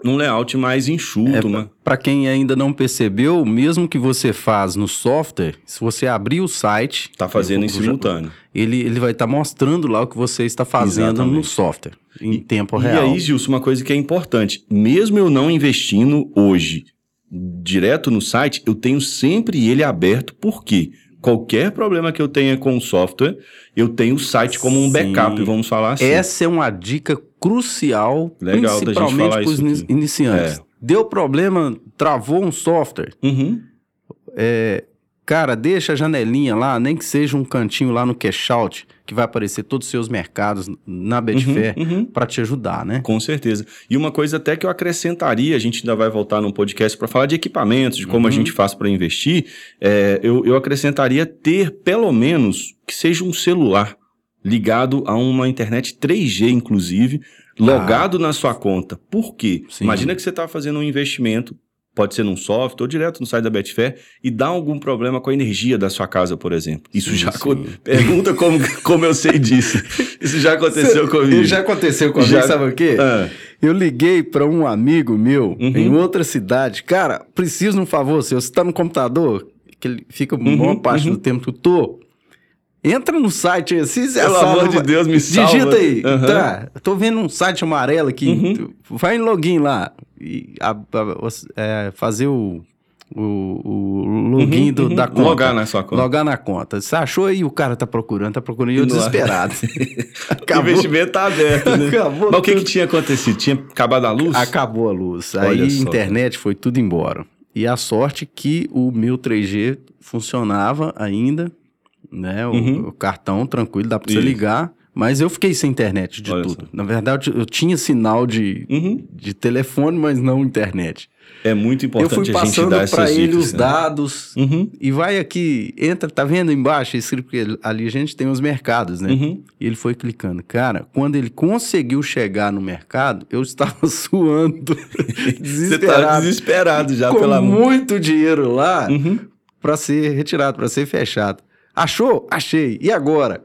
num layout mais enxuto. É, Para quem ainda não percebeu, mesmo que você faz no software, se você abrir o site... Está fazendo em simultâneo. Ele, ele vai estar tá mostrando lá o que você está fazendo Exatamente. no software, em e, tempo real. E aí, Gilson, uma coisa que é importante. Mesmo eu não investindo hoje direto no site, eu tenho sempre ele aberto. Por quê? Qualquer problema que eu tenha com o software, eu tenho o site como um Sim. backup, vamos falar assim. Essa é uma dica crucial, Legal principalmente para os iniciantes. É. Deu problema, travou um software. Uhum. É, cara, deixa a janelinha lá, nem que seja um cantinho lá no cash out que vai aparecer todos os seus mercados na Betfair uhum, uhum. para te ajudar, né? Com certeza. E uma coisa até que eu acrescentaria, a gente ainda vai voltar num podcast para falar de equipamentos, de como uhum. a gente faz para investir, é, eu, eu acrescentaria ter pelo menos que seja um celular ligado a uma internet 3G, inclusive, logado ah. na sua conta. Por quê? Sim. Imagina que você está fazendo um investimento pode ser num software ou direto no site da Betfair e dá algum problema com a energia da sua casa, por exemplo. Isso sim, já sim. pergunta como, como eu sei disso. Isso já aconteceu Cê, comigo. Já aconteceu comigo, já... sabe o quê? Ah. Eu liguei para um amigo meu uhum. em outra cidade. Cara, preciso de um favor seu. Você está no computador, que ele fica uhum, boa parte uhum. do tempo que eu tô. Entra no site aí, se Pelo amor de Deus, me salva. Digita aí. Tá, tô vendo um site amarelo aqui. Uhum. Vai em login lá e a, a, é, fazer o, o, o login uhum, do, uhum. da conta. Logar na sua conta. Logar na conta. Você achou aí, o cara tá procurando, tá procurando, e eu desesperado. o investimento tá aberto, né? Acabou Mas o que, que tinha acontecido? Tinha acabado a luz? Acabou a luz. Olha aí a internet foi tudo embora. E a sorte que o meu 3G funcionava ainda, né? O, uhum. o cartão tranquilo, dá pra você ligar. Mas eu fiquei sem internet de Olha tudo. Só. Na verdade, eu tinha sinal de, uhum. de telefone, mas não internet. É muito importante eu fui passando para ele dicas, os né? dados uhum. e vai aqui, entra, tá vendo embaixo escrito porque ali a gente tem os mercados, né? Uhum. E ele foi clicando. Cara, quando ele conseguiu chegar no mercado, eu estava suando, desesperado. Você tá desesperado já com pela muito dinheiro lá uhum. para ser retirado, para ser fechado. Achou? Achei. E agora?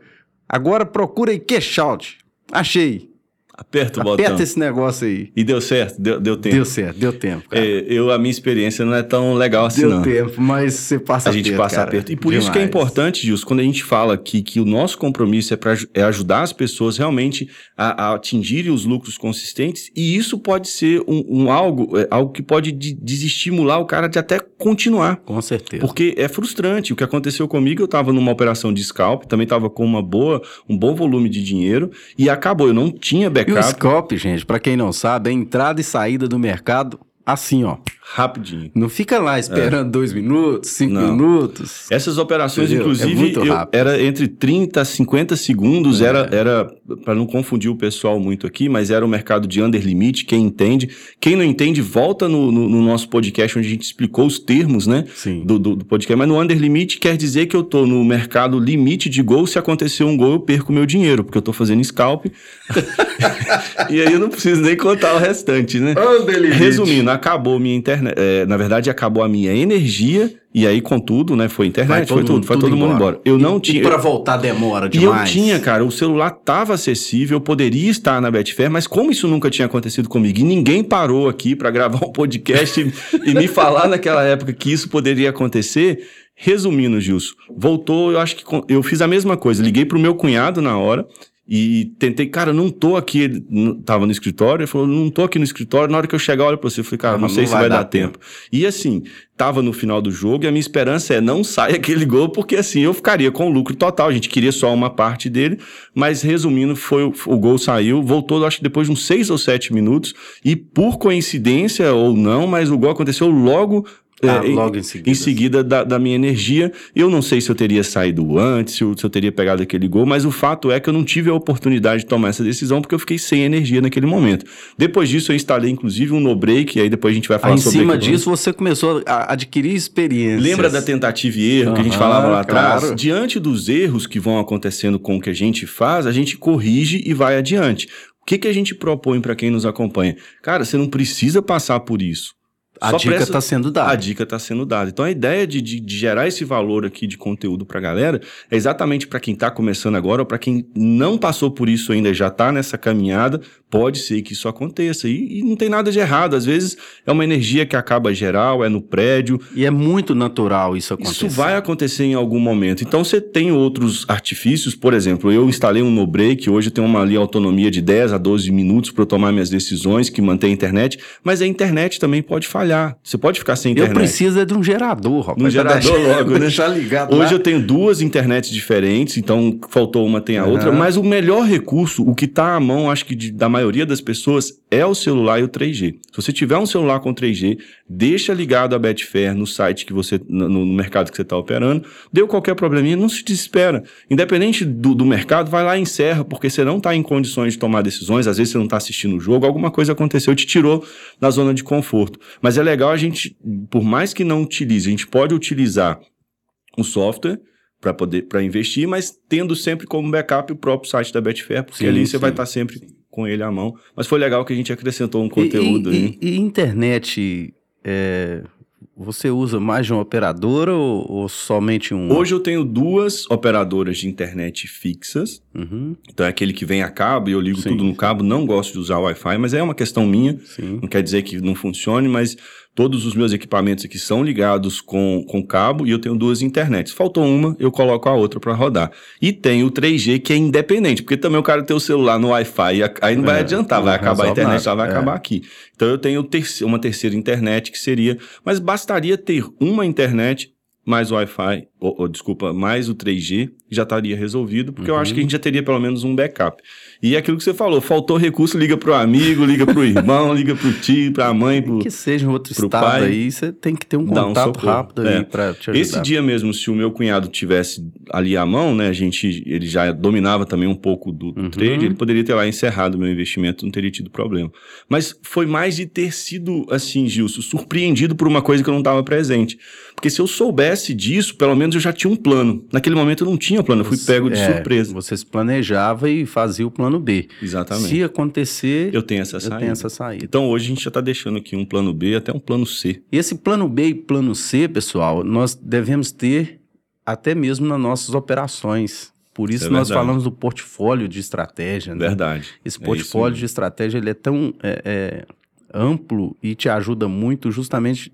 Agora procura aí cash out. Achei. Aperta o botão. Aperta esse negócio aí. E deu certo? Deu, deu tempo? Deu certo, deu tempo. É, eu, a minha experiência não é tão legal assim, deu não. Deu tempo, mas você passa A gente passa cara. aperto. E por Demais. isso que é importante, Gilson, quando a gente fala aqui que o nosso compromisso é, pra, é ajudar as pessoas realmente a, a, atingirem os lucros consistentes, e isso pode ser um, um algo, é, algo que pode de, desestimular o cara de até continuar. Com certeza. Porque é frustrante. O que aconteceu comigo, eu estava numa operação de scalp, também estava com uma boa, um bom volume de dinheiro, e acabou. Eu não tinha backup. E o scalp, gente, para quem não sabe, é entrada e saída do mercado assim, ó. Rapidinho. Não fica lá esperando é. dois minutos, cinco Não. minutos. Essas operações, Entendeu? inclusive, é era entre 30 a 50 segundos, é. era, era para não confundir o pessoal muito aqui, mas era o mercado de under limit, quem entende. Quem não entende, volta no, no, no nosso podcast onde a gente explicou os termos, né? Sim. Do, do, do, podcast. Mas no under limit quer dizer que eu tô no mercado limite de gol. Se acontecer um gol, eu perco meu dinheiro, porque eu tô fazendo scalp. e aí eu não preciso nem contar o restante, né? Under limit. Resumindo, acabou minha internet. É, na verdade, acabou a minha energia e aí, com tudo, né? Foi internet, foi tudo, mundo, foi todo mundo embora. embora. Eu e, não tinha. E para voltar demora demais. E eu tinha, cara, o celular tava acessível, eu poderia estar na Betfair, mas como isso nunca tinha acontecido comigo e ninguém parou aqui para gravar um podcast e, e me falar naquela época que isso poderia acontecer, Resumindo, Gilson, voltou, eu acho que eu fiz a mesma coisa. Liguei pro meu cunhado na hora e tentei, cara, não tô aqui. Ele tava no escritório, ele falou, não tô aqui no escritório. Na hora que eu chegar, olha pra você. Eu falei, cara, não, não sei não se vai, vai dar, dar tempo. tempo. E assim, tava no final do jogo e a minha esperança é não saia aquele gol, porque assim eu ficaria com lucro total. A gente queria só uma parte dele, mas resumindo, foi o, o gol saiu, voltou, acho que depois de uns seis ou sete minutos, e por coincidência ou não, mas o gol aconteceu logo ah, é, logo em seguida. Em seguida da, da, minha energia. Eu não sei se eu teria saído antes, se eu, se eu, teria pegado aquele gol, mas o fato é que eu não tive a oportunidade de tomar essa decisão porque eu fiquei sem energia naquele momento. Depois disso, eu instalei inclusive um no-break, e aí depois a gente vai falar aí, sobre Em cima disso, você começou a adquirir experiência. Lembra da tentativa e erro uhum, que a gente falava lá atrás? Claro. Diante dos erros que vão acontecendo com o que a gente faz, a gente corrige e vai adiante. O que, que a gente propõe para quem nos acompanha? Cara, você não precisa passar por isso. A Só dica está sendo dada. A dica está sendo dada. Então a ideia de, de, de, gerar esse valor aqui de conteúdo para a galera é exatamente para quem está começando agora ou para quem não passou por isso ainda já está nessa caminhada, pode ser que isso aconteça. E, e, não tem nada de errado. Às vezes é uma energia que acaba geral, é no prédio. E é muito natural isso acontecer. Isso vai acontecer em algum momento. Então você tem outros artifícios, por exemplo, eu instalei um no break, hoje eu tenho uma ali, autonomia de 10 a 12 minutos para eu tomar minhas decisões, que mantém a internet, mas a internet também pode falhar falhar. Você pode ficar sem internet. Eu preciso é de um gerador, rapaz. Um gerador deixar, logo, né? Deixar ligado Hoje lá. eu tenho duas internets diferentes, então faltou uma, tem a uhum. outra. Mas o melhor recurso, o que está à mão, acho que de, da maioria das pessoas, é o celular e o 3G. Se você tiver um celular com 3G, deixa ligado a Betfair no site que você, no, no mercado que você está operando. Deu qualquer probleminha, não se desespera. Independente do, do mercado, vai lá e encerra, porque você não está em condições de tomar decisões, às vezes você não está assistindo o jogo, alguma coisa aconteceu, te tirou da zona de conforto. Mas mas é legal a gente, por mais que não utilize, a gente pode utilizar um software para poder para investir, mas tendo sempre como backup o próprio site da Betfair, porque sim, ali você sim. vai estar sempre com ele à mão. Mas foi legal que a gente acrescentou um conteúdo e, e, e internet é, você usa mais de uma operadora ou, ou, somente um? Hoje eu tenho duas operadoras de internet fixas. Uhum. Então é aquele que vem a cabo e eu ligo Sim. tudo no cabo. Não gosto de usar Wi-Fi, mas é uma questão minha. Sim. Não quer dizer que não funcione, mas Todos os meus equipamentos aqui são ligados com, com cabo e eu tenho duas internets. Faltou uma, eu coloco a outra para rodar. E tem o 3G que é independente, porque também o cara tem o celular no Wi-Fi, aí não vai é, adiantar, vai acabar a internet, já vai é. acabar aqui. Então eu tenho uma terceira internet que seria, mas bastaria ter uma internet mais Wi-Fi, ou, ou, desculpa, mais o 3G, já estaria resolvido, porque uhum. eu acho que a gente já teria pelo menos um backup. E é aquilo que você falou, faltou recurso, liga pro amigo, liga pro irmão, liga pro tio, pra mãe, pro Que seja um outro estado pai, aí, você tem que ter um contato um rápido é. aí pra te ajudar. Esse dia mesmo, se o meu cunhado tivesse ali à mão, né, a gente, ele já dominava também um pouco do, uhum. trade, ele poderia ter lá encerrado o meu investimento, não teria tido problema. Mas foi mais de ter sido, assim, Gilson, surpreendido por uma coisa que eu não estava presente. Porque se eu soubesse disso, pelo menos eu já tinha um plano. Naquele momento eu não tinha plano, eu fui pego de é, surpresa. Você se planejava e fazia o plano B. Exatamente. Se acontecer, eu tenho essa saída. Tenho essa saída. Então hoje a gente já está deixando aqui um plano B até um plano C. E esse plano B e plano C, pessoal, nós devemos ter até mesmo nas nossas operações. Por isso é nós falamos do portfólio de estratégia. Né? Verdade. Esse é portfólio é de estratégia ele é tão é, é, amplo e te ajuda muito justamente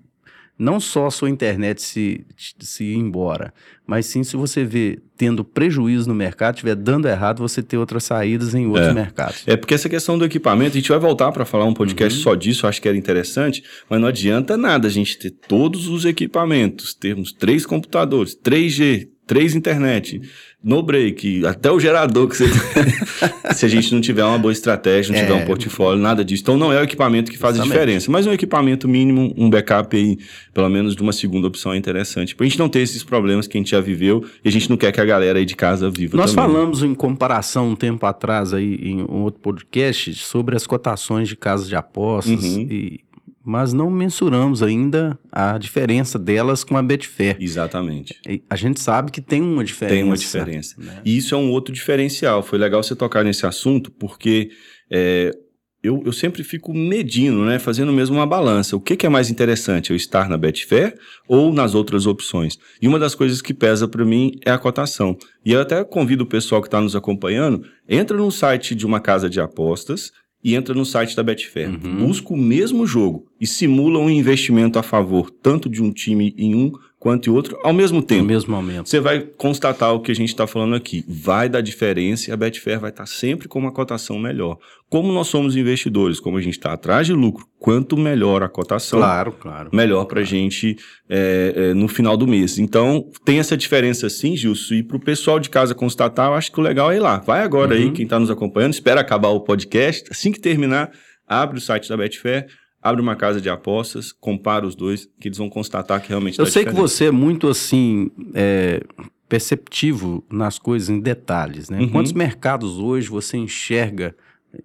não só a sua internet se, se ir embora, mas sim se você vê tendo prejuízo no mercado, estiver dando errado, você ter outras saídas em outros é. mercados. É porque essa questão do equipamento, a gente vai voltar para falar um podcast uhum. só disso, acho que era interessante, mas não adianta nada a gente ter todos os equipamentos, termos três computadores, 3G, três internet, no break, até o gerador que você se a gente não tiver uma boa estratégia, não é. tiver um portfólio, nada disso. Então não é o equipamento que faz Justamente. a diferença, mas um equipamento mínimo, um backup aí, pelo menos de uma segunda opção é interessante. Pra gente não ter esses problemas que a gente já viveu e a gente não quer que a galera aí de casa viva Nós também. falamos em comparação um tempo atrás aí em um outro podcast sobre as cotações de casas de apostas uhum. e mas não mensuramos ainda a diferença delas com a Betfair. Exatamente. A gente sabe que tem uma diferença. Tem uma diferença. Né? E isso é um outro diferencial. Foi legal você tocar nesse assunto, porque é, eu, eu, sempre fico medindo, né, fazendo mesmo uma balança. O que, que, é mais interessante, eu estar na Betfair ou nas outras opções? E uma das coisas que pesa para mim é a cotação. E eu até convido o pessoal que está nos acompanhando, entra no site de uma casa de apostas e entra no site da Betfair. Uhum. Busca o mesmo jogo e simula um investimento a favor tanto de um time em um quanto em outro ao mesmo tempo. No mesmo momento. Você vai constatar o que a gente está falando aqui. Vai dar diferença e a Betfair vai estar tá sempre com uma cotação melhor. Como nós somos investidores, como a gente está atrás de lucro, quanto melhor a cotação, claro, claro, melhor para a claro. gente é, é, no final do mês. Então, tem essa diferença sim, Gilson. E para o pessoal de casa constatar, eu acho que o legal é ir lá. Vai agora uhum. aí, quem está nos acompanhando, espera acabar o podcast. Assim que terminar, abre o site da Betfair, abre uma casa de apostas, compara os dois, que eles vão constatar que realmente Eu sei diferença. que você é muito assim. É, perceptivo nas coisas em detalhes, né? Uhum. Quantos mercados hoje você enxerga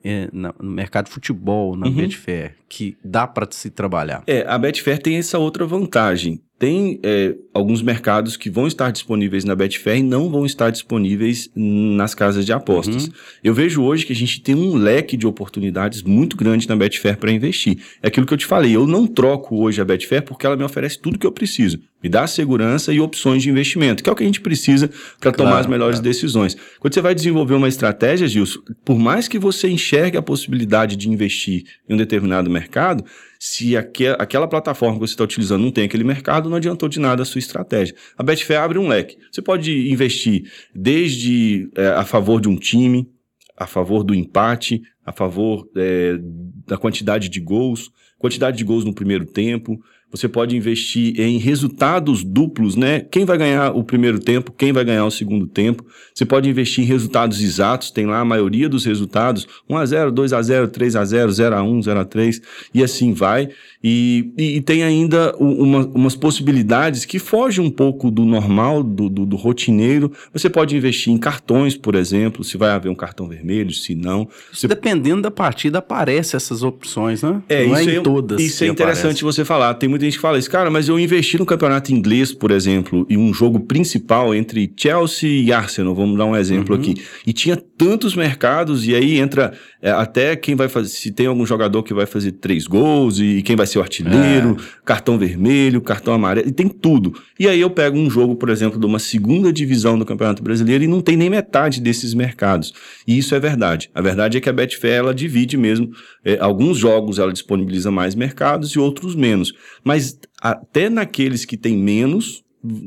é, na, no mercado de futebol, na Uhum. Betfair, que dá para se trabalhar? É, a Betfair tem essa outra vantagem. Tem é, alguns mercados que vão estar disponíveis na Betfair e não vão estar disponíveis nas casas de apostas. Uhum. Eu vejo hoje que a gente tem um leque de oportunidades muito grande na Betfair para investir. É aquilo que eu te falei, eu não troco hoje a Betfair porque ela me oferece tudo que eu preciso. Me dá segurança e opções de investimento, que é o que a gente precisa para tomar Claro, as melhores claro. decisões. Quando você vai desenvolver uma estratégia, Gilson, por mais que você enxergue a possibilidade de investir em um determinado mercado, se aque- aquela plataforma que você está utilizando não tem aquele mercado, não adiantou de nada a sua estratégia. A Betfair abre um leque. Você pode investir desde é, a favor de um time, a favor do empate, a favor é, da quantidade de gols, quantidade de gols no primeiro tempo. Você pode investir em resultados duplos, né? Quem vai ganhar o primeiro tempo, quem vai ganhar o segundo tempo. Você pode investir em resultados exatos, tem lá a maioria dos resultados: 1x0, 2x0, 3x0, 0x1, 0x3, e assim vai. E, e, e tem ainda uma- umas possibilidades que fogem um pouco do normal, do, do, do rotineiro. Você pode investir em cartões, por exemplo, se vai haver um cartão vermelho, se não. Você Dependendo da partida, aparecem essas opções, né? é, não isso é em é, todas. Isso é interessante aparece. você falar. Tem muita gente que fala isso, cara, mas eu investi no campeonato inglês, por exemplo, e um jogo principal entre Chelsea e Arsenal, vamos dar um exemplo Uhum. aqui. E tinha tantos mercados, e aí entra é, até quem vai fazer, se tem algum jogador que vai fazer três gols, e quem vai ser o artilheiro, É. cartão vermelho, cartão amarelo, e tem tudo. E aí eu pego um jogo, por exemplo, de uma segunda divisão do Campeonato Brasileiro e não tem nem metade desses mercados. E isso é verdade. A verdade é que a Betfair, ela divide mesmo. é, alguns jogos ela disponibiliza mais mercados e outros menos. Mas até naqueles que tem menos,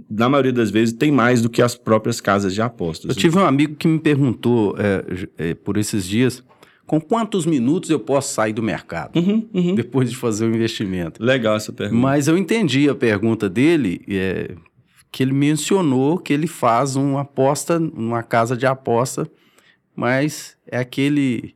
na maioria das vezes, tem mais do que as próprias casas de apostas. Eu tive um amigo que me perguntou é, é, por esses dias com quantos minutos eu posso sair do mercado Uhum, uhum. depois de fazer o investimento. Legal essa pergunta. Mas eu entendi a pergunta dele, é, que ele mencionou que ele faz uma aposta numa casa de aposta, mas é aquele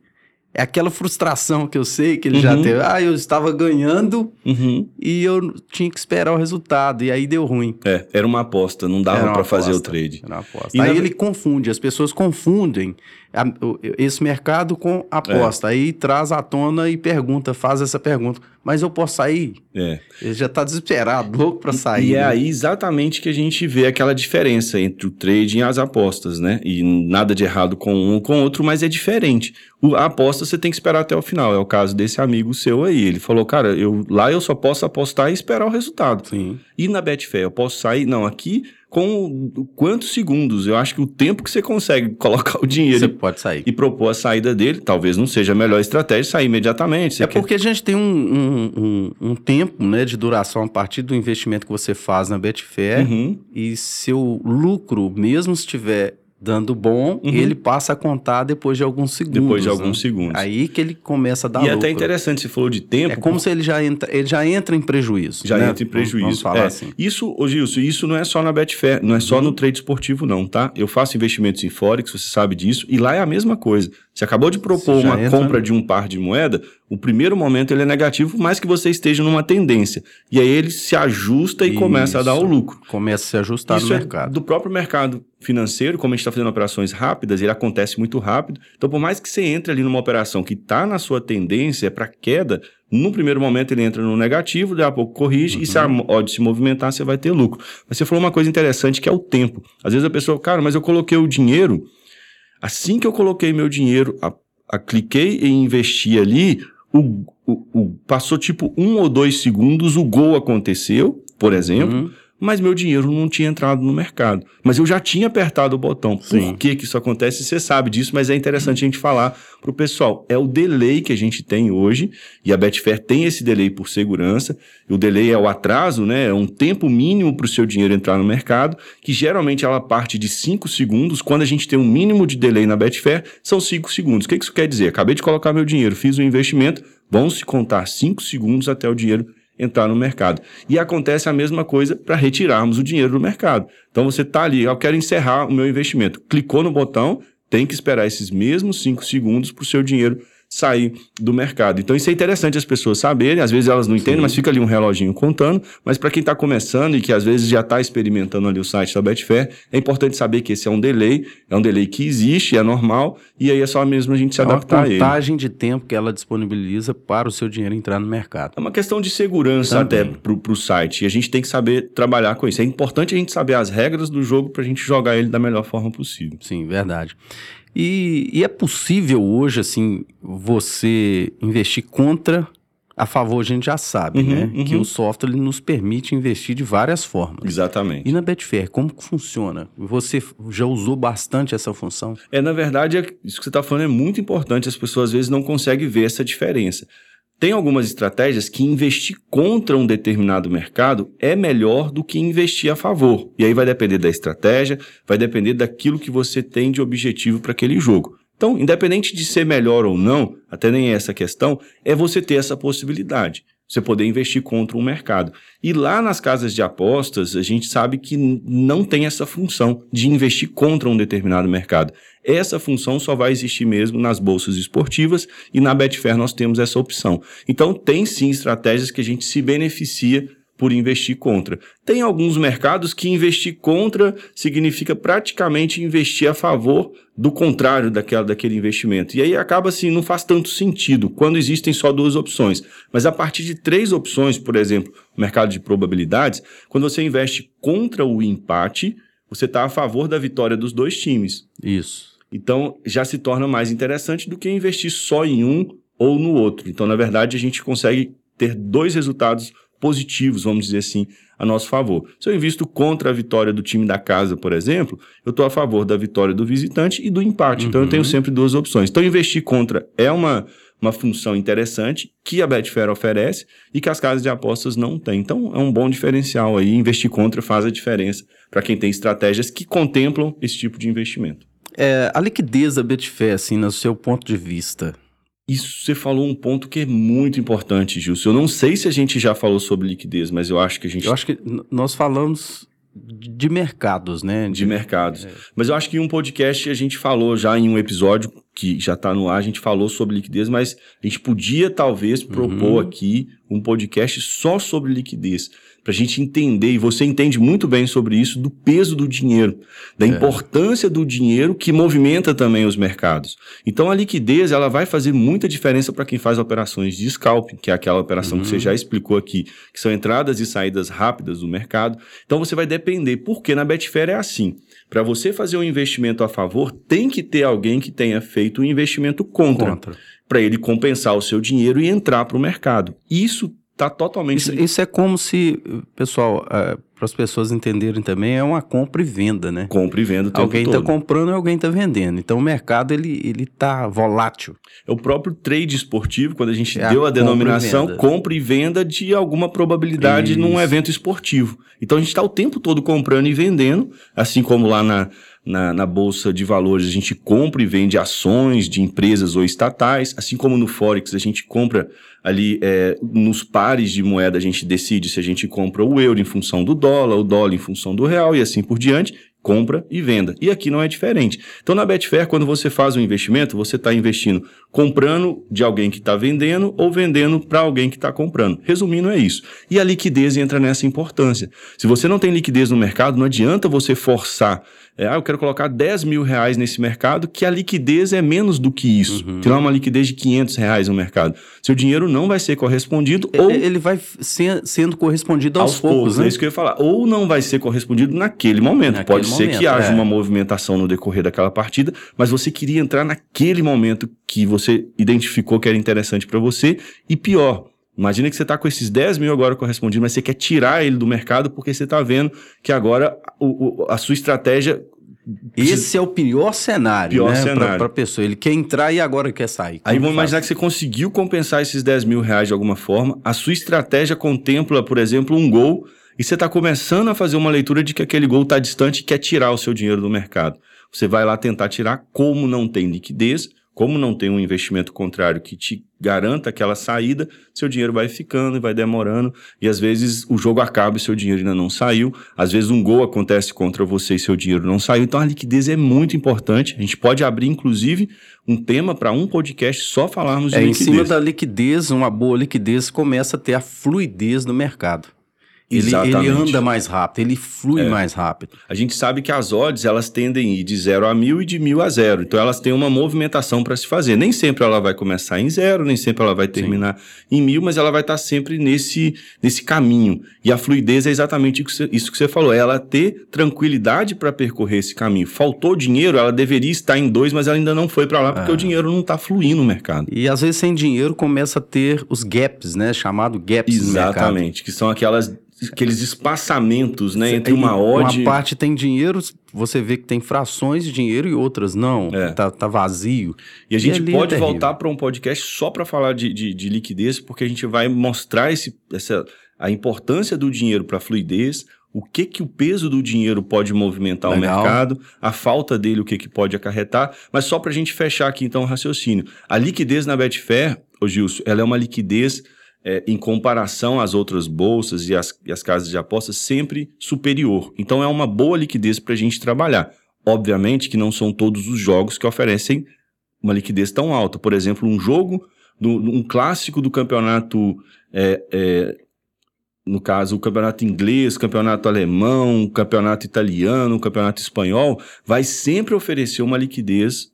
é aquela frustração que eu sei que ele já Uhum. teve. Ah, eu estava ganhando Uhum. e eu tinha que esperar o resultado e aí deu ruim. É, era uma aposta, não dava para fazer o trade. Era uma aposta. E aí na- ele confunde, as pessoas confundem a- esse mercado com aposta. Aí traz à tona e pergunta, faz essa pergunta. Mas eu posso sair? É. Ele já está desesperado, louco para sair. E é né? aí exatamente que a gente vê aquela diferença entre o trading e as apostas, né? E nada de errado com um ou com outro, mas é diferente. O- a aposta você tem que esperar até o final. É o caso desse amigo seu aí. Ele falou, cara, eu, lá eu só posso apostar e esperar o resultado. Sim. E na Betfair, eu posso sair? Não, aqui com quantos segundos? Eu acho que o tempo que você consegue colocar o dinheiro Você e- pode sair. e propor a saída dele, talvez não seja a melhor estratégia sair imediatamente. É quer- porque a gente tem um, um, um- um tempo né, de duração a partir do investimento que você faz na Betfair Uhum. e seu lucro, mesmo se estiver dando bom, Uhum. ele passa a contar depois de alguns segundos. Depois de né? alguns segundos. Aí que ele começa a dar e é lucro. até interessante, você falou de tempo. É como se ele já entra, ele já entra em prejuízo. Já né? entra em Vamos- prejuízo. Vamos falar É, assim. Isso, ô Gilson, isso não é só na Betfair, não é só no trade esportivo, não, tá? Eu faço investimentos em Forex, você sabe disso, e lá é a mesma coisa. Você acabou de propor uma entra- compra de um par de moeda, o primeiro momento ele é negativo, mas que você esteja numa tendência. E aí ele se ajusta e começa a dar o Isso. lucro. Começa a se ajustar Isso no é mercado. do próprio mercado financeiro, como a gente está fazendo operações rápidas, ele acontece muito rápido. Então, por mais que você entre ali numa operação que está na sua tendência para queda, no primeiro momento ele entra no negativo, daqui a pouco corrige, e se a Uhum. odd se movimentar, você vai ter lucro. Mas você falou uma coisa interessante que é o tempo. Às vezes a pessoa, cara, mas eu coloquei o dinheiro, assim que eu coloquei meu dinheiro, a, a- cliquei em investir ali, o, o- o- passou tipo um ou dois segundos, o gol aconteceu, por exemplo. Uhum. Mas meu dinheiro não tinha entrado no mercado. Mas eu já tinha apertado o botão. Por Sim. que, que isso acontece? Você sabe disso, mas é interessante a gente falar para o pessoal. É o delay que a gente tem hoje, e a Betfair tem esse delay por segurança. E o delay é o atraso, né? É um tempo mínimo para o seu dinheiro entrar no mercado, que geralmente ela parte de 5 segundos. Quando a gente tem um mínimo de delay na Betfair, são 5 segundos. O que que isso quer dizer? Acabei de colocar meu dinheiro, fiz um investimento, vão se contar 5 segundos até o dinheiro entrar no mercado. E acontece a mesma coisa para retirarmos o dinheiro do mercado. Então você está ali, eu quero encerrar o meu investimento. Clicou no botão, tem que esperar esses mesmos 5 segundos para o seu dinheiro sair do mercado. Então isso é interessante as pessoas saberem, às vezes elas não entendem, Sim. mas fica ali um reloginho contando, mas para quem está começando e que às vezes já está experimentando ali o site da Betfair, é importante saber que esse é um delay, é um delay que existe, é normal, e aí é só mesmo a gente se É uma adaptar a ele. contagem de tempo que ela disponibiliza para o seu dinheiro entrar no mercado. É uma questão de segurança Também. até pro, pro site. E a gente tem que saber trabalhar com isso. É importante a gente saber as regras do jogo pra gente jogar ele da melhor forma possível. Sim, verdade. E, e é possível hoje, assim, você investir contra, a favor, a gente já sabe, Uhum, né? uhum. Que o software ele nos permite investir de várias formas. Exatamente. E na Betfair, como que funciona? Você já usou bastante essa função? É, na verdade, é- isso que você está falando é muito importante. As pessoas às vezes não conseguem ver essa diferença. Tem algumas estratégias que investir contra um determinado mercado é melhor do que investir a favor. E aí vai depender da estratégia, vai depender daquilo que você tem de objetivo para aquele jogo. Então, independente de ser melhor ou não, até nem é essa questão, é você ter essa possibilidade. Você poder investir contra um mercado. E lá nas casas de apostas, a gente sabe que não tem essa função de investir contra um determinado mercado. Essa função só vai existir mesmo nas bolsas esportivas e na Betfair nós temos essa opção. Então, tem sim estratégias que a gente se beneficia por investir contra. Tem alguns mercados que investir contra significa praticamente investir a favor do contrário daquela, daquele investimento. E aí acaba assim, não faz tanto sentido quando existem só duas opções. Mas a partir de três opções, por exemplo, mercado de probabilidades, quando você investe contra o empate, você está a favor da vitória dos dois times. Isso. Então já se torna mais interessante do que investir só em um ou no outro. Então, na verdade, a gente consegue ter dois resultados positivos, vamos dizer assim, a nosso favor. Se eu invisto contra a vitória do time da casa, por exemplo, eu estou a favor da vitória do visitante e do empate. Então, eu Uhum. tenho sempre duas opções. Então, investir contra é uma, uma função interessante que a Betfair oferece e que as casas de apostas não têm. Então, é um bom diferencial aí. Investir contra faz a diferença para quem tem estratégias que contemplam esse tipo de investimento. É, a liquidez da Betfair, assim, no seu ponto de vista, Isso você falou um ponto que é muito importante, Gilson. Eu não sei se a gente já falou sobre liquidez, mas eu acho que a gente eu acho que nós falamos de de mercados, né? de mercados. Mas eu acho que em um podcast a gente falou já em um episódio que já está no ar, a gente falou sobre liquidez, mas a gente podia talvez propor aqui um podcast só sobre liquidez, para a gente entender, e você entende muito bem sobre isso, do peso do dinheiro, da importância do dinheiro que movimenta também os mercados. Então a liquidez ela vai fazer muita diferença para quem faz operações de scalping, que é aquela operação que você já explicou aqui, que são entradas e saídas rápidas do mercado. Então você vai depender, porque na Betfair é assim. Para você fazer um investimento a favor, tem que ter alguém que tenha feito um investimento contra, contra. para ele compensar o seu dinheiro e entrar para o mercado. Isso está totalmente Isso, isso é como se, pessoal, para as pessoas entenderem também, é uma compra e venda, né? compra e venda Alguém está comprando e alguém está vendendo. Então o mercado ele ele tá volátil. É o próprio trade esportivo, quando a gente É a deu a e denominação venda. compra e venda de alguma probabilidade num Isso. evento esportivo. Então a gente está o tempo todo comprando e vendendo, assim como lá na, na, na Bolsa de Valores a gente compra e vende ações de empresas ou estatais, assim como no Forex a gente compra ali é, nos pares de moeda a gente decide se a gente compra o euro em função do dólar, o dólar em função do real e assim por diante compra e venda. E aqui não é diferente. Então, na Betfair, quando você faz um investimento, você está investindo comprando de alguém que está vendendo ou vendendo para alguém que está comprando. Resumindo, é isso. E a liquidez entra nessa importância. Se você não tem liquidez no mercado, não adianta você forçar. É, ah, eu quero colocar 10 mil reais nesse mercado, que a liquidez é menos do que isso. Uhum. Tem lá uma liquidez de 500 reais no mercado. Seu dinheiro não vai ser correspondido E- ou Ele vai se- sendo correspondido aos, aos poucos, né? é isso que eu ia falar. Ou não vai ser correspondido naquele momento. Naquele Pode ser que momento, haja é. uma movimentação no decorrer daquela partida, mas você queria entrar naquele momento que você identificou que era interessante para você. E pior, Imagina que você está com esses 10 mil agora correspondidos, mas você quer tirar ele do mercado porque você está vendo que agora o, o, a sua estratégia. Esse é o pior cenário, Pior né? cenário. Para a pessoa. Ele quer entrar e agora quer sair. Aí Como vamos faz? imaginar que você conseguiu compensar esses 10 mil reais de alguma forma. A sua estratégia contempla, por exemplo, um gol e você está começando a fazer uma leitura de que aquele gol está distante e quer tirar o seu dinheiro do mercado. Você vai lá tentar tirar, como não tem liquidez, como não tem um investimento contrário que te garanta aquela saída, seu dinheiro vai ficando e vai demorando, e às vezes o jogo acaba e seu dinheiro ainda não saiu, às vezes um gol acontece contra você e seu dinheiro não saiu, então a liquidez é muito importante, a gente pode abrir inclusive um tema para um podcast só falarmos de É, em liquidez. cima da liquidez, uma boa liquidez começa a ter a fluidez no mercado. Ele, ele anda mais rápido, ele flui É. mais rápido. A gente sabe que as odds elas tendem a ir de 0 a 1000 e de 1000 a 0. Então elas têm uma movimentação para se fazer. Nem sempre ela vai começar em zero, nem sempre ela vai terminar em 1000, mas ela vai estar sempre nesse, nesse caminho. E a fluidez é exatamente isso que você- falou, é ela ter tranquilidade para percorrer esse caminho. Faltou dinheiro, ela deveria estar em 2, mas ela ainda não foi para lá porque Ah. o dinheiro não está fluindo no mercado. E às vezes sem dinheiro começa a ter os gaps, né? Chamado gaps no mercado. Exatamente, que são aquelas aqueles espaçamentos, né, entre uma odd Uma parte tem dinheiro, você vê que tem frações de dinheiro e outras não. É. Tá, tá vazio. E a gente ali é pode terrível. voltar para um podcast só para falar de, de, de liquidez, porque a gente vai mostrar esse, essa, a importância do dinheiro para a fluidez, o que, que o peso do dinheiro pode movimentar o Legal. mercado, a falta dele, o que, que pode acarretar. Mas só para a gente fechar aqui então o raciocínio. A liquidez na Betfair, ô Gilson, ela é uma liquidez é, em comparação às outras bolsas e às, e às casas de apostas sempre superior. Então é uma boa liquidez para a gente trabalhar. Obviamente que não são todos os jogos que oferecem uma liquidez tão alta. Por exemplo, um jogo, do, um clássico do campeonato, é, é, no caso, o campeonato inglês, campeonato alemão, campeonato italiano, campeonato espanhol, vai sempre oferecer uma liquidez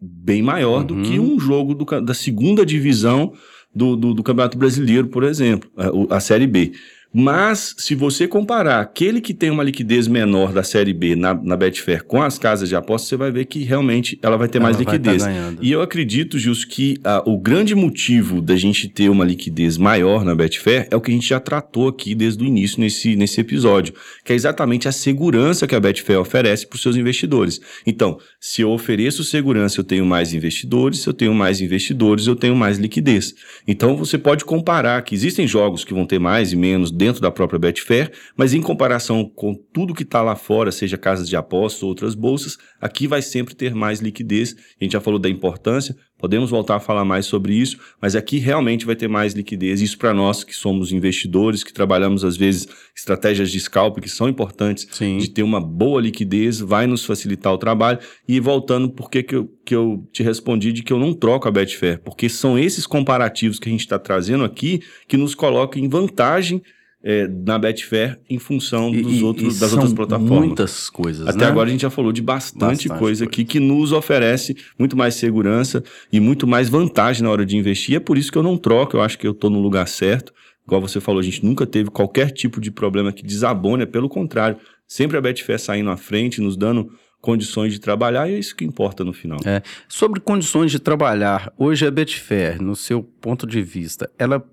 bem maior do Uhum. que um jogo do da segunda divisão do, do, do Campeonato Brasileiro, por exemplo, a, a Série B. Mas, se você comparar aquele que tem uma liquidez menor da Série B na, na Betfair com as casas de apostas, você vai ver que realmente ela vai ter mais Ela vai liquidez. tá. E eu acredito, Gilson, que ah, o grande motivo da gente ter uma liquidez maior na Betfair é o que a gente já tratou aqui desde o início nesse, nesse episódio, que é exatamente a segurança que a Betfair oferece para os seus investidores. Então, se eu ofereço segurança, eu tenho mais investidores, se eu tenho mais investidores, eu tenho mais liquidez. Então, você pode comparar que existem jogos que vão ter mais e menos dentro da própria Betfair, mas em comparação com tudo que está lá fora, seja casas de apostas ou outras bolsas, aqui vai sempre ter mais liquidez. A gente já falou da importância, podemos voltar a falar mais sobre isso, mas aqui realmente vai ter mais liquidez. Isso para nós que somos investidores, que trabalhamos às vezes estratégias de scalp que são importantes Sim. de ter uma boa liquidez, vai nos facilitar o trabalho. E voltando, por que, que, eu, que eu te respondi de que eu não troco a Betfair? Porque são esses comparativos que a gente está trazendo aqui que nos colocam em vantagem eh, na Betfair em função dos e- outros, e das outras plataformas. Muitas coisas. Até né? agora a gente já falou de bastante, Bastante coisa coisa. aqui que nos oferece muito mais segurança e muito mais vantagem na hora de investir. É por isso que eu não troco, eu acho que eu estou no lugar certo. Igual você falou, a gente nunca teve qualquer tipo de problema que desabone, é pelo contrário. Sempre a Betfair saindo à frente, nos dando condições de trabalhar, e é isso que importa no final. É. Sobre condições de trabalhar, hoje a Betfair, no seu ponto de vista, ela,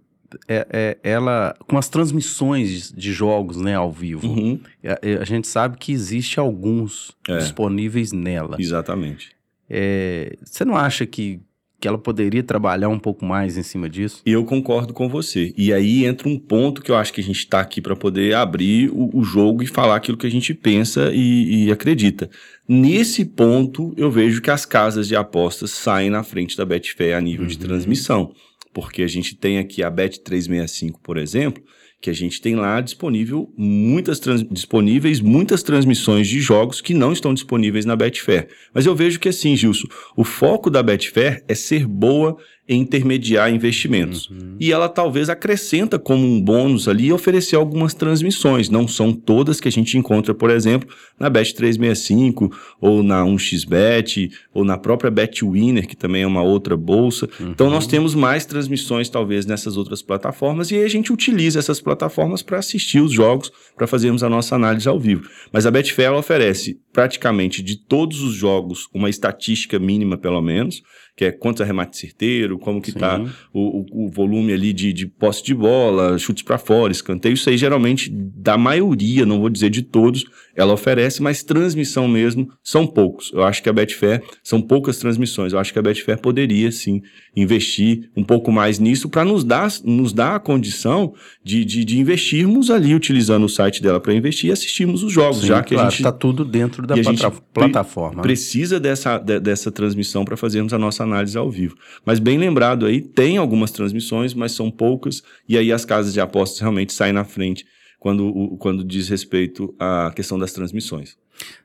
é, é- ela com as transmissões de jogos né, ao vivo, Uhum, a, a gente sabe que existe alguns É. disponíveis nela. exatamente. É, você não acha que, que ela poderia trabalhar um pouco mais em cima disso? Eu concordo com você. E aí entra um ponto que eu acho que a gente está aqui para poder abrir o, o jogo e falar aquilo que a gente pensa e, e acredita. Nesse ponto, eu vejo que as casas de apostas saem na frente da Betfair a nível de Uhum. transmissão. Porque a gente tem aqui a Bet365, por exemplo, que a gente tem lá disponível muitas trans- disponíveis muitas transmissões de jogos que não estão disponíveis na Betfair. Mas eu vejo que assim, Gilson, o foco da Betfair é ser boa intermediar investimentos. Uhum. E ela talvez acrescenta como um bônus ali e oferecer algumas transmissões. Não são todas que a gente encontra, por exemplo, na Bet365 ou na 1xBet ou na própria BetWinner, que também é uma outra bolsa. Então nós temos mais transmissões talvez nessas outras plataformas e aí a gente utiliza essas plataformas para assistir os jogos, para fazermos a nossa análise ao vivo. Mas a Betfair oferece praticamente de todos os jogos uma estatística mínima pelo menos, que é quantos arremates certeiro, como que está o, o, o, volume ali de, de posse de bola, chutes para fora, escanteio. Isso aí geralmente, da maioria, não vou dizer de todos, ela oferece, mas transmissão mesmo são poucos. Eu acho que a Betfair são poucas transmissões. Eu acho que a Betfair poderia sim investir um pouco mais nisso para nos dar, nos dar a condição de, de, de, investirmos ali utilizando o site dela para investir e assistirmos os jogos, sim, já que claro, a gente está tudo dentro da plata plataforma. Né? Precisa dessa, de, dessa transmissão para fazermos a nossa análise ao vivo. Mas bem lembrado aí, tem algumas transmissões, mas são poucas e aí as casas de apostas realmente saem na frente quando, quando diz respeito à questão das transmissões.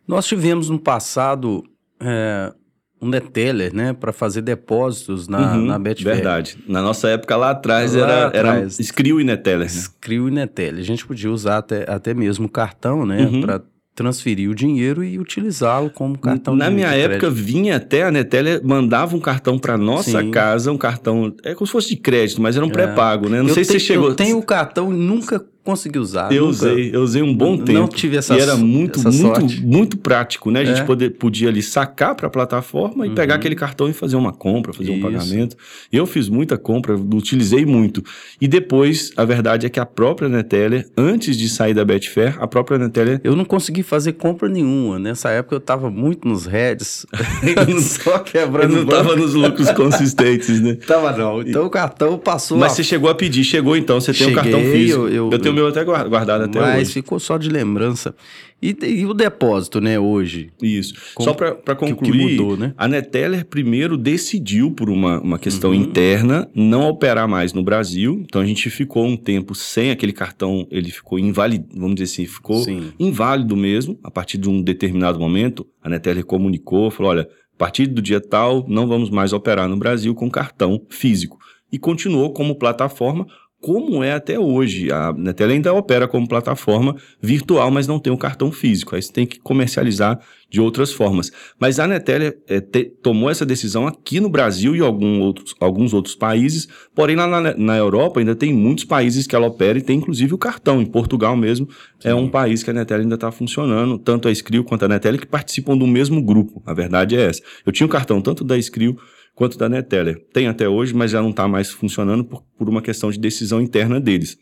Nós tivemos no passado é, um Neteller, né, para fazer depósitos na, uhum, na Betfair. Verdade. Na nossa época lá atrás lá era, atrás, era Skrill e Neteller. Né? Skrill e Neteller. A gente podia usar até, até mesmo cartão, né, uhum. para transferir o dinheiro e utilizá-lo como cartão Na minha época, vinha até a Neteller, mandava um cartão para nossa Sim. casa, um cartão, é como se fosse de crédito, mas era um é. pré-pago, né? Não eu sei te, se você chegou... Eu tenho o cartão e nunca consegui usar. Eu nunca, usei, eu usei um bom tempo. Não tive essa E era muito, muito, sorte. muito prático, né? A gente é. poder, podia ali sacar para a plataforma e uhum. pegar aquele cartão e fazer uma compra, fazer Isso. um pagamento. Eu fiz muita compra, utilizei muito. E depois, a verdade é que a própria Neteller, antes de sair da Betfair, a própria Neteller... Eu não consegui fazer compra nenhuma. Nessa época eu estava muito nos heads, só quebrando Eu não estava nos lucros consistentes, né? Tava não. Então o cartão passou... Mas a... você chegou a pedir, chegou então, você tem Cheguei, um cartão físico. Eu, eu, eu tenho meu até guardado até Mas hoje. Mas ficou só de lembrança. E, e, o depósito, né, hoje? Isso. Como, só para concluir, que, que mudou, né? a Neteller primeiro decidiu, por uma, uma questão uhum. interna, não operar mais no Brasil. Então a gente ficou um tempo sem aquele cartão, ele ficou inválido, vamos dizer assim, ficou Sim. inválido mesmo. A partir de um determinado momento, a Neteller comunicou, falou: olha, a partir do dia tal, não vamos mais operar no Brasil com cartão físico. E continuou como plataforma como é até hoje. A Netel ainda opera como plataforma virtual, mas não tem o cartão físico. Aí você tem que comercializar de outras formas. Mas a Netel é, te, tomou essa decisão aqui no Brasil e algum outros, alguns outros países, porém lá na, na, Europa ainda tem muitos países que ela opera e tem inclusive o cartão. Em Portugal mesmo Sim. é um país que a Netel ainda está funcionando, tanto a Skrill quanto a Netel, que participam do mesmo grupo. A verdade é essa. Eu tinha o cartão tanto da Skrill quanto da Neteller. Tem até hoje, mas já não está mais funcionando por, por uma questão de decisão interna deles.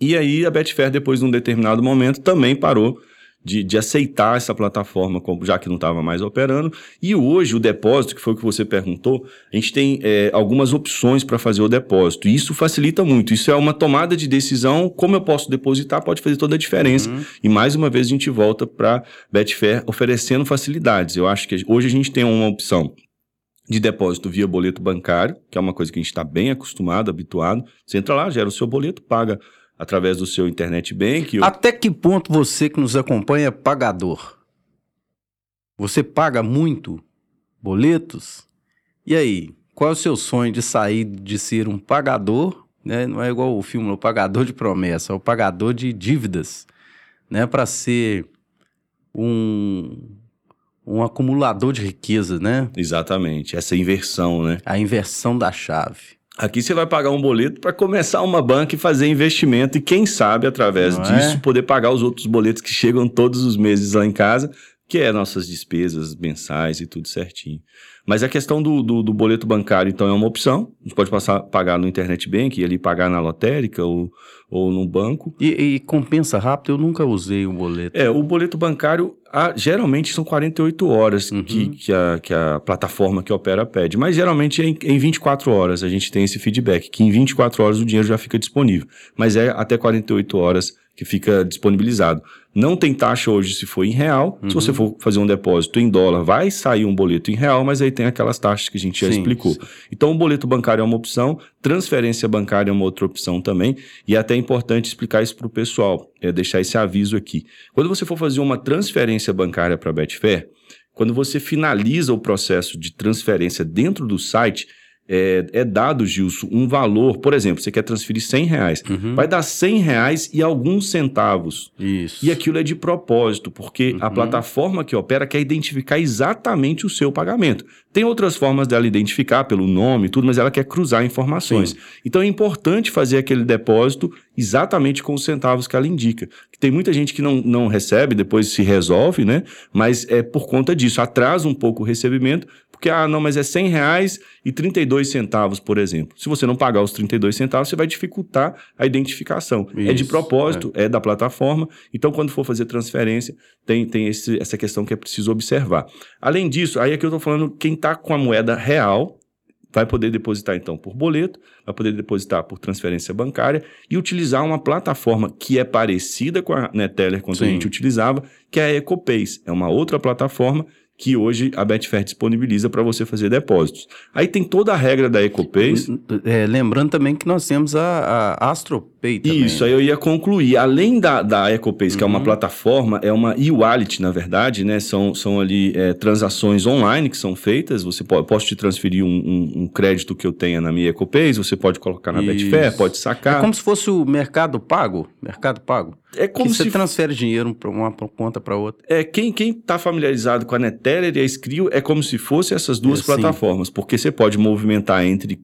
E aí a Betfair, depois de um determinado momento, também parou de, de aceitar essa plataforma, já que não estava mais operando. E hoje o depósito, que foi o que você perguntou, a gente tem é, algumas opções para fazer o depósito. E isso facilita muito. Isso é uma tomada de decisão. Como eu posso depositar, pode fazer toda a diferença. Uhum. E mais uma vez a gente volta para Betfair oferecendo facilidades. Eu acho que hoje a gente tem uma opção de depósito via boleto bancário, que é uma coisa que a gente está bem acostumado, habituado. Você entra lá, gera o seu boleto, paga através do seu internet bank. Até que ponto você que nos acompanha é pagador? Você paga muito boletos? E aí, qual é o seu sonho de sair de ser um pagador? Né? Não é igual o filme, o pagador de promessa, é o pagador de dívidas, né? Para ser um um acumulador de riqueza, né? Exatamente, essa inversão, né? A inversão da chave. Aqui você vai pagar um boleto para começar uma banca e fazer investimento e quem sabe através Não é? disso é? poder pagar os outros boletos que chegam todos os meses lá em casa, que é nossas despesas mensais e tudo certinho. Mas a questão do, do, do, boleto bancário, então, é uma opção. A gente pode passar, pagar no Internet Bank, e ali pagar na lotérica ou, ou no banco. E, e compensa rápido? Eu nunca usei o boleto. É, o boleto bancário, a, geralmente são 48 horas uhum. que, que, a, que a plataforma que opera pede. Mas geralmente é em, em 24 horas a gente tem esse feedback, que em 24 horas o dinheiro já fica disponível. Mas é até 48 horas que fica disponibilizado. Não tem taxa hoje se for em real. Uhum. Se você for fazer um depósito em dólar, vai sair um boleto em real, mas aí tem aquelas taxas que a gente já sim, explicou. Sim. Então, o boleto bancário é uma opção, transferência bancária é uma outra opção também, e é até importante explicar isso para o pessoal, é deixar esse aviso aqui. Quando você for fazer uma transferência bancária para a Betfair, quando você finaliza o processo de transferência dentro do site, é, é, dado, Gilson, um valor, por exemplo, você quer transferir 100 reais, uhum. vai dar 100 reais e alguns centavos. Isso. E aquilo é de propósito, porque uhum. a plataforma que opera quer identificar exatamente o seu pagamento. Tem outras formas dela identificar pelo nome e tudo, mas ela quer cruzar informações. Sim. Então é importante fazer aquele depósito exatamente com os centavos que ela indica. Tem muita gente que não, não recebe, depois se resolve, né? Mas é por conta disso, atrasa um pouco o recebimento, porque, ah, não, mas é 100 reais e 32 centavos, por exemplo. Se você não pagar os 32 centavos, você vai dificultar a identificação. Isso, é de propósito, é. é. da plataforma. Então, quando for fazer transferência, tem, tem esse, essa questão que é preciso observar. Além disso, aí aqui eu estou falando quem está com a moeda real, vai poder depositar então por boleto, vai poder depositar por transferência bancária e utilizar uma plataforma que é parecida com a Neteller quando Sim. a gente utilizava, que é a EcoPays. É uma outra plataforma que hoje a Betfair disponibiliza para você fazer depósitos. Aí tem toda a regra da EcoPays. É, lembrando também que nós temos a, a AstroPay também. Isso, aí eu ia concluir. Além da, da EcoPays, uhum. que é uma uhum. plataforma, é uma e-wallet, na verdade, né? São, são ali é, transações online que são feitas. Você pode, posso te transferir um, um, um, crédito que eu tenha na minha EcoPays, você pode colocar na Isso. Betfair, pode sacar. É como se fosse o Mercado Pago. Mercado Pago. É como que se... você transfere dinheiro para uma conta para outra. É, quem está familiarizado com a Neteller e a Skrill é como se fosse essas duas é, plataformas, porque você pode movimentar entre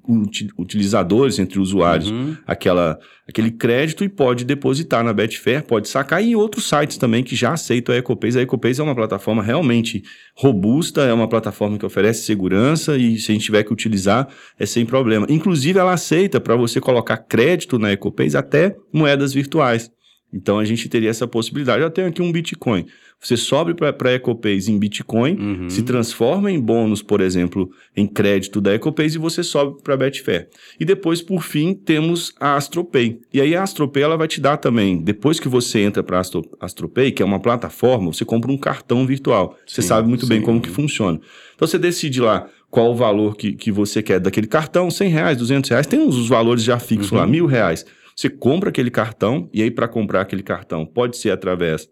utilizadores, entre usuários, uhum. aquela, aquele crédito e pode depositar na Betfair, pode sacar e em outros sites também que já aceitam a EcoPays. A EcoPays é uma plataforma realmente robusta, é uma plataforma que oferece segurança e se a gente tiver que utilizar é sem problema. Inclusive ela aceita para você colocar crédito na EcoPays até moedas virtuais. Então a gente teria essa possibilidade. Eu tenho aqui um Bitcoin. Você sobe para a EcoPays em Bitcoin, uhum. se transforma em bônus, por exemplo, em crédito da EcoPays e você sobe para a Betfair. E depois, por fim, temos a AstroPay. E aí a AstroPay ela vai te dar também, depois que você entra para a Astro, AstroPay, que é uma plataforma, você compra um cartão virtual. Você sabe muito sim. bem como que funciona. Então você decide lá qual o valor que, que você quer daquele cartão, 100 reais, 200 reais, tem uns valores já fixos uhum. lá, mil reais. Você compra aquele cartão, e aí para comprar aquele cartão pode ser através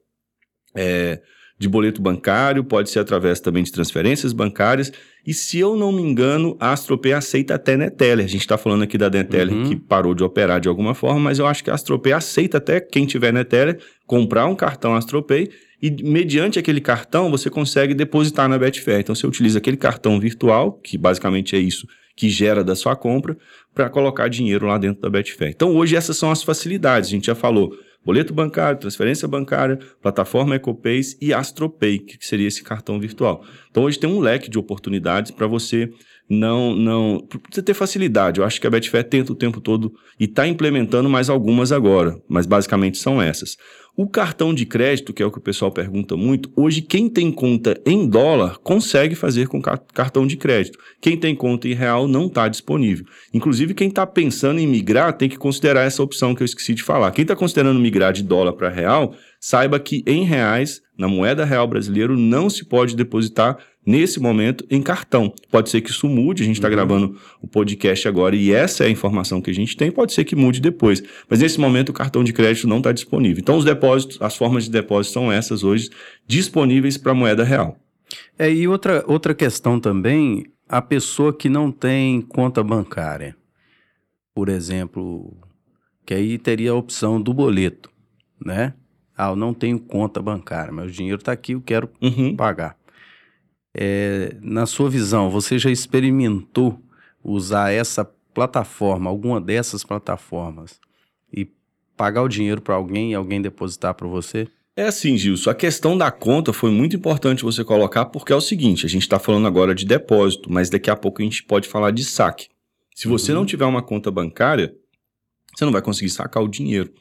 é, de boleto bancário, pode ser através também de transferências bancárias. E se eu não me engano, a Astropay aceita até Neteller. A gente está falando aqui da Neteller uhum. que parou de operar de alguma forma, mas eu acho que a Astropay aceita até quem tiver Neteller comprar um cartão Astropay e mediante aquele cartão você consegue depositar na Betfair. Então você utiliza aquele cartão virtual, que basicamente é isso que gera da sua compra, para colocar dinheiro lá dentro da Betfair. Então, hoje, essas são as facilidades. A gente já falou boleto bancário, transferência bancária, plataforma EcoPays e AstroPay, que seria esse cartão virtual. Então, hoje tem um leque de oportunidades para você não, não, você ter facilidade. Eu acho que a Betfair tenta o tempo todo e está implementando mais algumas agora, mas basicamente são essas. O cartão de crédito, que é o que o pessoal pergunta muito, hoje quem tem conta em dólar consegue fazer com cartão de crédito. Quem tem conta em real não está disponível. Inclusive, quem está pensando em migrar tem que considerar essa opção que eu esqueci de falar. Quem está considerando migrar de dólar para real, saiba que em reais, na moeda real brasileiro, não se pode depositar nesse momento em cartão. Pode ser que isso mude, a gente está uhum. gravando o podcast agora e essa é a informação que a gente tem, pode ser que mude depois. Mas nesse momento o cartão de crédito não está disponível. Então os depósitos, as formas de depósito são essas hoje, disponíveis para moeda real. É, e outra, outra questão também, a pessoa que não tem conta bancária, por exemplo, que aí teria a opção do boleto, né? Ah, eu não tenho conta bancária, mas o dinheiro está aqui, eu quero uhum. pagar. É, na sua visão, você já experimentou usar essa plataforma, alguma dessas plataformas, e pagar o dinheiro para alguém e alguém depositar para você? É assim, Gilson, a questão da conta foi muito importante você colocar, porque é o seguinte: a gente está falando agora de depósito, mas daqui a pouco a gente pode falar de saque. Se você uhum. não tiver uma conta bancária, você não vai conseguir sacar o dinheiro.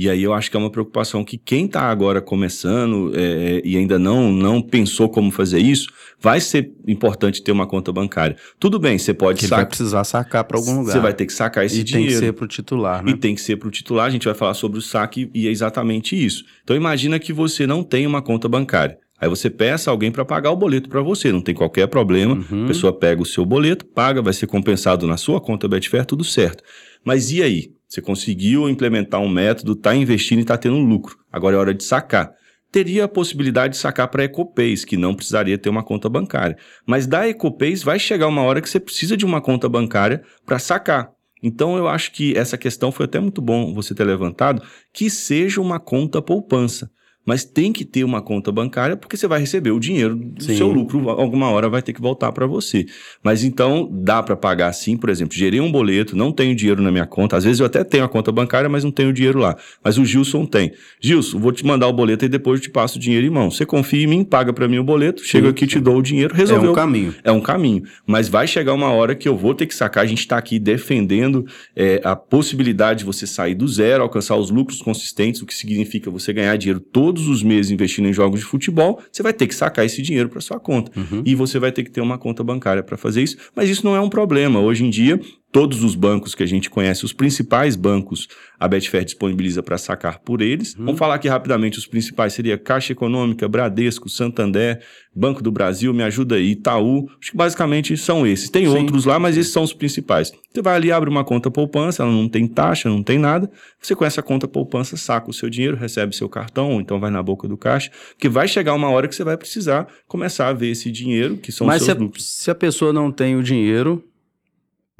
E aí eu acho que é uma preocupação que quem está agora começando é, e ainda não, não pensou como fazer isso, vai ser importante ter uma conta bancária. Tudo bem, você pode sacar. vai precisar sacar para algum lugar. Você vai ter que sacar esse e dinheiro. E tem que ser para o titular, né? E tem que ser para o titular. A gente vai falar sobre o saque e é exatamente isso. Então imagina que você não tem uma conta bancária. Aí você peça alguém para pagar o boleto para você, não tem qualquer problema. Uhum. A pessoa pega o seu boleto, paga, vai ser compensado na sua conta Betfair, tudo certo. Mas e aí? Você conseguiu implementar um método, está investindo e está tendo lucro. Agora é hora de sacar. Teria a possibilidade de sacar para a Ecopays, que não precisaria ter uma conta bancária. Mas da Ecopays vai chegar uma hora que você precisa de uma conta bancária para sacar. Então eu acho que essa questão foi até muito bom você ter levantado, que seja uma conta poupança. Mas tem que ter uma conta bancária porque você vai receber o dinheiro do Sim. seu lucro, alguma hora vai ter que voltar para você. Mas então dá para pagar sim, por exemplo, gerei um boleto, não tenho dinheiro na minha conta, às vezes eu até tenho a conta bancária, mas não tenho dinheiro lá. Mas o Gilson tem. Gilson, vou te mandar o boleto e depois eu te passo o dinheiro em mão. Você confia em mim, paga para mim o boleto, chego aqui, te dou o dinheiro, É resolveu. um caminho. É um caminho. Mas vai chegar uma hora que eu vou ter que sacar. A gente está aqui defendendo é, a possibilidade de você sair do zero, alcançar os lucros consistentes, o que significa você ganhar dinheiro todos os meses investindo em jogos de futebol. Você vai ter que sacar esse dinheiro para sua conta. Uhum. E você vai ter que ter uma conta bancária para fazer isso. Mas isso não é um problema. Hoje em dia, todos os bancos que a gente conhece, os principais bancos, a Betfair disponibiliza para sacar por eles. Uhum. Vamos falar aqui rapidamente, os principais seria Caixa Econômica, Bradesco, Santander, Banco do Brasil, me ajuda aí, Itaú. Acho que basicamente são esses. Tem Sim. outros lá, mas esses são os principais. Você vai ali, abre uma conta poupança, ela não tem taxa, não tem nada. Você com essa conta poupança saca o seu dinheiro, recebe seu cartão, ou então vai na boca do caixa, que vai chegar uma hora que você vai precisar começar a ver esse dinheiro, que são Mas os se seus a, lucros. se a pessoa não tem o dinheiro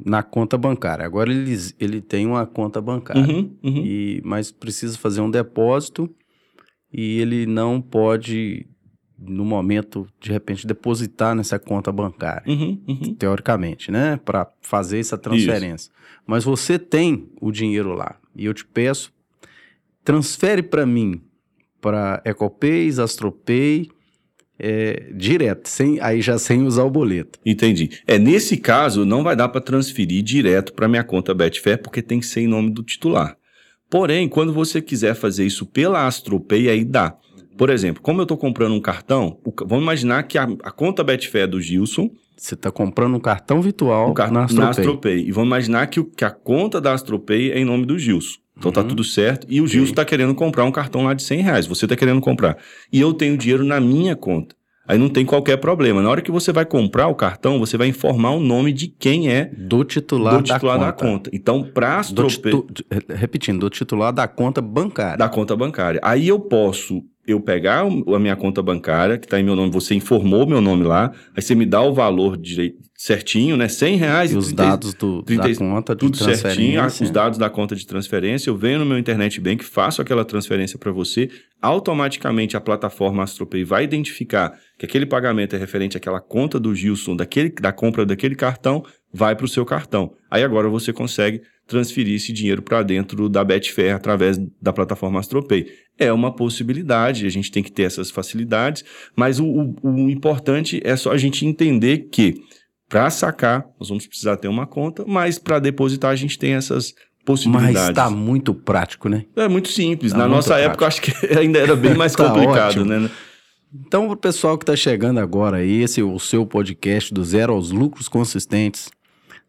na conta bancária, agora ele, ele tem uma conta bancária, Uhum, uhum. e, mas precisa fazer um depósito e ele não pode, no momento, de repente, depositar nessa conta bancária. Uhum, uhum. teoricamente, né, para fazer essa transferência. Mas você tem o dinheiro lá e eu te peço, transfere para mim para Ecopays, Astropay, é, direto, sem, aí já sem usar o boleto. Entendi. É, nesse caso, não vai dar para transferir direto para minha conta Betfair, porque tem que ser em nome do titular. Porém, quando você quiser fazer isso pela Astropay, aí dá. Por exemplo, como eu estou comprando um cartão, vamos imaginar que a, a conta Betfair é do Gilson, Você está comprando um cartão virtual o car- na na Astropay. Astropay. E vamos imaginar que, que a conta da Astropay é em nome do Gilson. Então tá Uhum. tudo certo. E o Gilson está querendo comprar um cartão lá de 100 reais. Você está querendo comprar. E eu tenho dinheiro na minha conta. Aí não tem qualquer problema. Na hora que você vai comprar o cartão, você vai informar o nome de quem é Do titular, do titular da da conta. conta. Então, para titu- de- repetindo, do titular da conta bancária. da conta bancária. Aí eu posso eu pegar a minha conta bancária, que está em meu nome, você informou meu nome lá, aí você me dá o valor direi- certinho, né? 100 reais E os 30 dados do, 30 da conta de tudo certinho, ah, transferência. os dados da conta de transferência, eu venho no meu internet bank, faço aquela transferência para você, automaticamente a plataforma AstroPay vai identificar que aquele pagamento é referente àquela conta do Gilson, daquele, da compra daquele cartão, vai para o seu cartão. Aí agora você consegue transferir esse dinheiro para dentro da Betfair através da plataforma AstroPay. É uma possibilidade, a gente tem que ter essas facilidades, mas o, o- o importante é só a gente entender que para sacar, nós vamos precisar ter uma conta, mas para depositar a gente tem essas possibilidades. Mas está muito prático, né? É muito simples. Tá Na muito nossa época, eu acho que ainda era bem mais Tá complicado, ótimo. né? Então, para o pessoal que está chegando agora esse é o seu podcast do Zero aos Lucros Consistentes.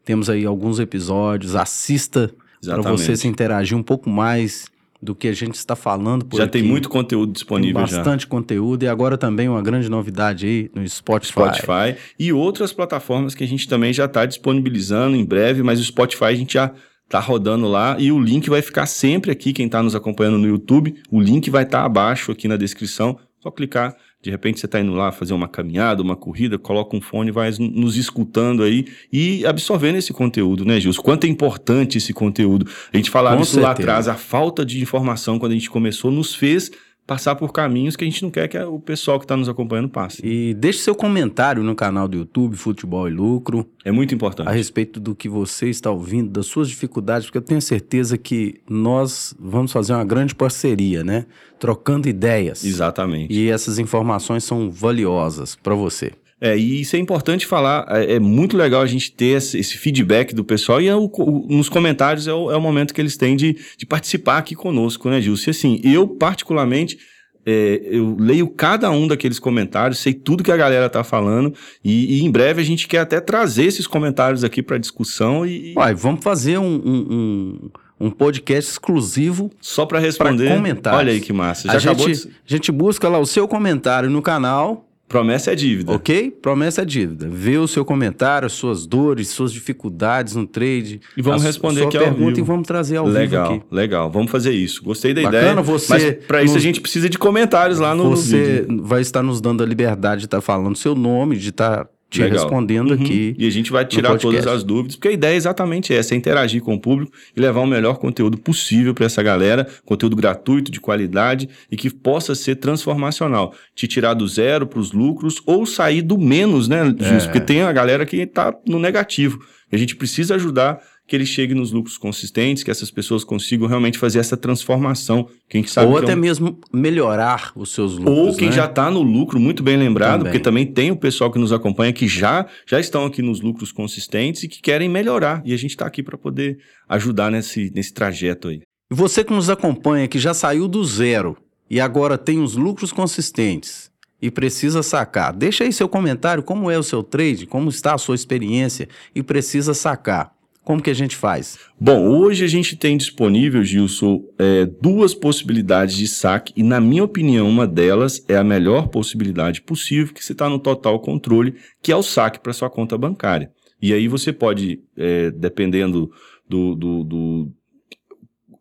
Temos aí alguns episódios, assista para você se interagir um pouco mais do que a gente está falando por já aqui. tem muito conteúdo disponível Tem bastante conteúdo e agora também uma grande novidade aí no Spotify. já. Spotify e outras plataformas que a gente também já está disponibilizando em breve, mas o Spotify a gente já tá rodando lá e o link vai ficar sempre aqui, quem está nos acompanhando no YouTube, o link vai estar abaixo aqui na descrição, só clicar, de repente você está indo lá fazer uma caminhada, uma corrida, coloca um fone, vai nos escutando aí e absorvendo esse conteúdo, né, Gilson? Quanto é importante esse conteúdo. A gente falava Com isso lá certeza. atrás, a falta de informação quando a gente começou nos fez passar por caminhos que a gente não quer que o pessoal que está nos acompanhando passe. E deixe seu comentário no canal do YouTube Futebol e Lucro É muito importante. a respeito do que você está ouvindo, das suas dificuldades, porque eu tenho certeza que nós vamos fazer uma grande parceria, né? Trocando ideias. Exatamente. E essas informações são valiosas para você. É, e isso é importante falar, é, é muito legal a gente ter esse, esse feedback do pessoal e é o- o- nos comentários é o, é o momento que eles têm de, de participar aqui conosco, né, Gilson? E assim, eu particularmente, é, eu leio cada um daqueles comentários, sei tudo que a galera tá falando e, e em breve a gente quer até trazer esses comentários aqui para discussão e, Uai, vamos fazer um, um, um, um podcast exclusivo. só para responder. comentários. Olha aí que massa. Já A gente, de... a gente busca lá o seu comentário no canal, Promessa é dívida. ok? Promessa é dívida. Vê o seu comentário, as suas dores, suas dificuldades no trade. E vamos a responder sua aqui ao pergunta vivo. e vamos trazer ao legal, vivo aqui. legal. Vamos fazer isso. Gostei da Bacana, ideia. você Mas para isso nos- a gente precisa de comentários lá no, Você vídeo. vai estar nos dando a liberdade de estar falando seu nome, de estar te Legal. respondendo uhum. aqui. E a gente vai tirar todas as dúvidas, porque a ideia é exatamente essa, é interagir com o público e levar o melhor conteúdo possível para essa galera, conteúdo gratuito, de qualidade e que possa ser transformacional. Te tirar do zero para os lucros ou sair do menos, né, Justo? É. Porque tem a galera que está no negativo. A gente precisa ajudar que ele chegue nos lucros consistentes, que essas pessoas consigam realmente fazer essa transformação. Quem sabe Ou é até é um... mesmo melhorar os seus lucros. Ou quem né? já está no lucro, muito bem lembrado, também. porque também tem o pessoal que nos acompanha que já, já estão aqui nos lucros consistentes e que querem melhorar. E a gente está aqui para poder ajudar nesse, nesse trajeto aí. E você que nos acompanha, que já saiu do zero e agora tem os lucros consistentes e precisa sacar, deixa aí seu comentário, como é o seu trade, como está a sua experiência e precisa sacar. Como que a gente faz? Bom, hoje a gente tem disponível, Gilson, é, duas possibilidades de saque e, na minha opinião, uma delas é a melhor possibilidade possível, que você está no total controle, que é o saque para sua conta bancária. E aí você pode, é, dependendo do, do, do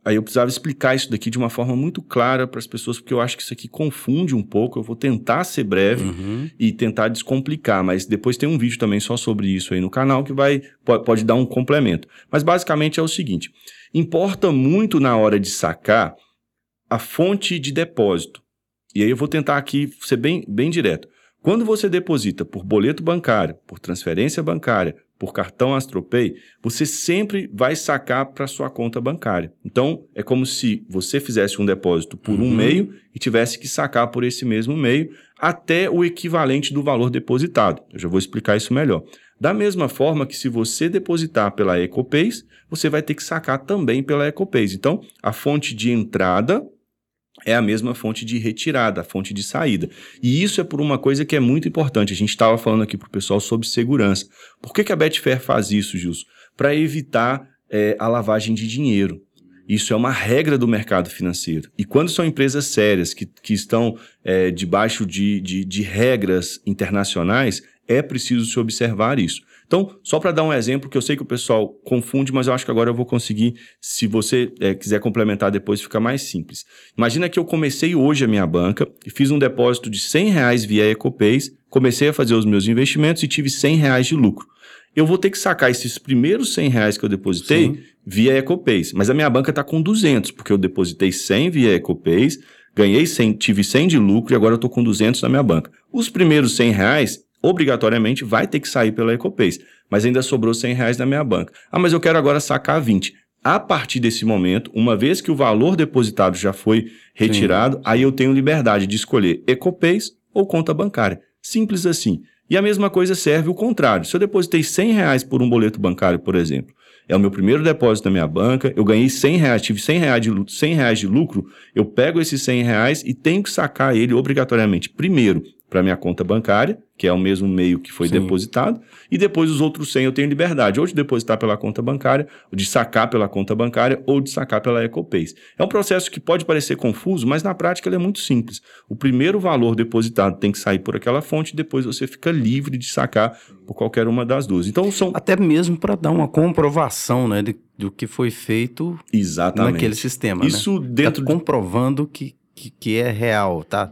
aí eu precisava explicar isso daqui de uma forma muito clara para as pessoas, porque eu acho que isso aqui confunde um pouco. Eu vou tentar ser breve uhum. e tentar descomplicar, mas depois tem um vídeo também só sobre isso aí no canal que vai pode, pode dar um complemento. Mas basicamente é o seguinte: importa muito na hora de sacar a fonte de depósito. E aí eu vou tentar aqui ser bem, bem direto. Quando você deposita por boleto bancário, por transferência bancária, por cartão Astropay, você sempre vai sacar para sua conta bancária. Então, é como se você fizesse um depósito por uhum. um meio e tivesse que sacar por esse mesmo meio até o equivalente do valor depositado. Eu já vou explicar isso melhor. Da mesma forma que se você depositar pela EcoPays, você vai ter que sacar também pela EcoPays. Então, a fonte de entrada é a mesma fonte de retirada, a fonte de saída. E isso é por uma coisa que é muito importante. A gente estava falando aqui para o pessoal sobre segurança. Por que, que a Betfair faz isso, Gilson? Para evitar é, a lavagem de dinheiro. Isso é uma regra do mercado financeiro. E quando são empresas sérias que, que estão é, debaixo de, de, de regras internacionais, é preciso se observar isso. Então, só para dar um exemplo, que eu sei que o pessoal confunde, mas eu acho que agora eu vou conseguir, se você é, quiser complementar depois, fica mais simples. Imagina que eu comecei hoje a minha banca e fiz um depósito de 100 reais via EcoPays, comecei a fazer os meus investimentos e tive 100 reais de lucro. Eu vou ter que sacar esses primeiros 100 reais que eu depositei Sim. via EcoPays, mas a minha banca está com 200, porque eu depositei 100 via EcoPays, ganhei 100, tive 100 de lucro e agora eu estou com 200 na minha banca. Os primeiros 100 reais obrigatoriamente vai ter que sair pela EcoPays. Mas ainda sobrou 100 reais na minha banca. Ah, mas eu quero agora sacar 20. A partir desse momento, uma vez que o valor depositado já foi retirado, Sim. aí eu tenho liberdade de escolher EcoPays ou conta bancária. Simples assim. E a mesma coisa serve o contrário. Se eu depositei 100 reais por um boleto bancário, por exemplo, é o meu primeiro depósito na minha banca, eu ganhei 100 reais, tive 100 reais, de, 100 reais de lucro, eu pego esses 100 reais e tenho que sacar ele obrigatoriamente, primeiro, para minha conta bancária, que é o mesmo meio que foi Sim. depositado, e depois os outros 100 eu tenho liberdade, ou de depositar pela conta bancária, ou de sacar pela conta bancária, ou de sacar pela EcoPays. É um processo que pode parecer confuso, mas na prática ele é muito simples. O primeiro valor depositado tem que sair por aquela fonte, depois você fica livre de sacar por qualquer uma das duas. Então são até mesmo para dar uma comprovação, né, de, do que foi feito Exatamente. naquele sistema, Isso né? dentro tá comprovando que, que, que é real, tá?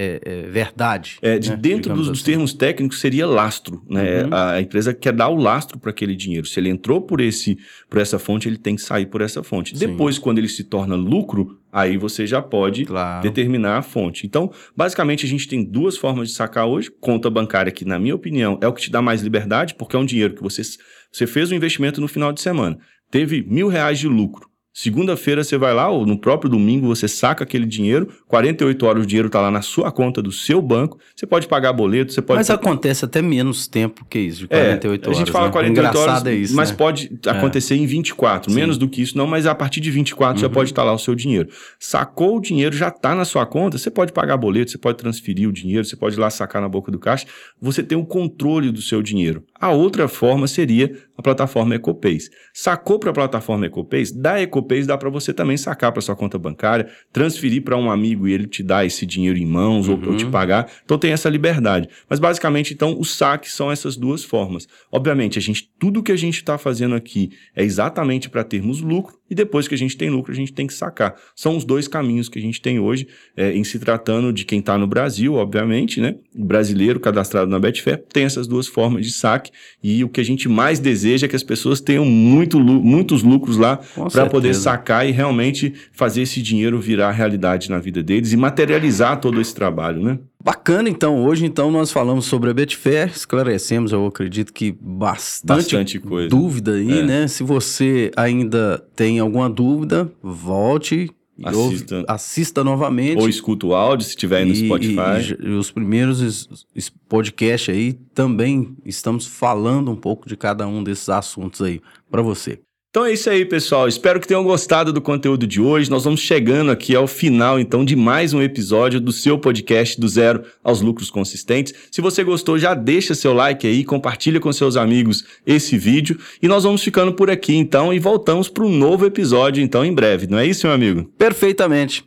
É, é, verdade. É, de né? dentro dos, assim. termos técnicos seria lastro, né? Uhum. A, a, empresa quer dar o lastro para aquele dinheiro. Se ele entrou por esse, por essa fonte, ele tem que sair por essa fonte. Sim. Depois, quando ele se torna lucro, aí você já pode claro. determinar a fonte. Então, basicamente, a gente tem duas formas de sacar hoje. Conta bancária, que na minha opinião é o que te dá mais liberdade, porque é um dinheiro que você, você fez um investimento no final de semana, teve mil reais de lucro. Segunda-feira você vai lá, ou no próprio domingo você saca aquele dinheiro, 48 horas o dinheiro está lá na sua conta do seu banco, você pode pagar boleto, você pode... Mas acontece até menos tempo que isso, de 48 é, horas. A gente fala né? 48 Engraçado horas, é isso, mas né? pode é. acontecer em 24, Sim. menos do que isso não, mas a partir de 24 uhum. já pode estar tá lá o seu dinheiro. Sacou o dinheiro, já está na sua conta, você pode pagar boleto, você pode transferir o dinheiro, você pode ir lá sacar na boca do caixa, você tem o controle do seu dinheiro. A outra forma seria a plataforma EcoPays. Sacou para a plataforma EcoPays? Da EcoPays dá para você também sacar para sua conta bancária, transferir para um amigo e ele te dá esse dinheiro em mãos uhum. ou, ou te pagar. Então tem essa liberdade. Mas basicamente, então, os saques são essas duas formas. Obviamente, a gente, tudo que a gente está fazendo aqui é exatamente para termos lucro, e depois que a gente tem lucro, a gente tem que sacar. São os dois caminhos que a gente tem hoje, é, em se tratando de quem está no Brasil, obviamente, né? O brasileiro cadastrado na Betfair tem essas duas formas de saque e o que a gente mais deseja é que as pessoas tenham muito, muitos lucros lá para poder sacar e realmente fazer esse dinheiro virar realidade na vida deles e materializar todo esse trabalho, né? Bacana, então. Hoje, então, nós falamos sobre a Betfair, esclarecemos, eu acredito que bastante, bastante coisa. dúvida aí, é. né? Se você ainda tem alguma dúvida, volte Assista. Ouve, assista novamente. Ou escuta o áudio, se tiver aí no Spotify. E, e, os primeiros podcasts aí também estamos falando um pouco de cada um desses assuntos aí para você. Então é isso aí, pessoal. Espero que tenham gostado do conteúdo de hoje. Nós vamos chegando aqui ao final, então, de mais um episódio do seu podcast do zero aos lucros consistentes. Se você gostou, já deixa seu like aí, compartilha com seus amigos esse vídeo e nós vamos ficando por aqui, então, e voltamos para um novo episódio, então, em breve. Não é isso, meu amigo? Perfeitamente.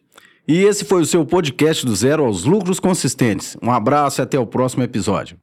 E esse foi o seu podcast do zero aos lucros consistentes. Um abraço e até o próximo episódio.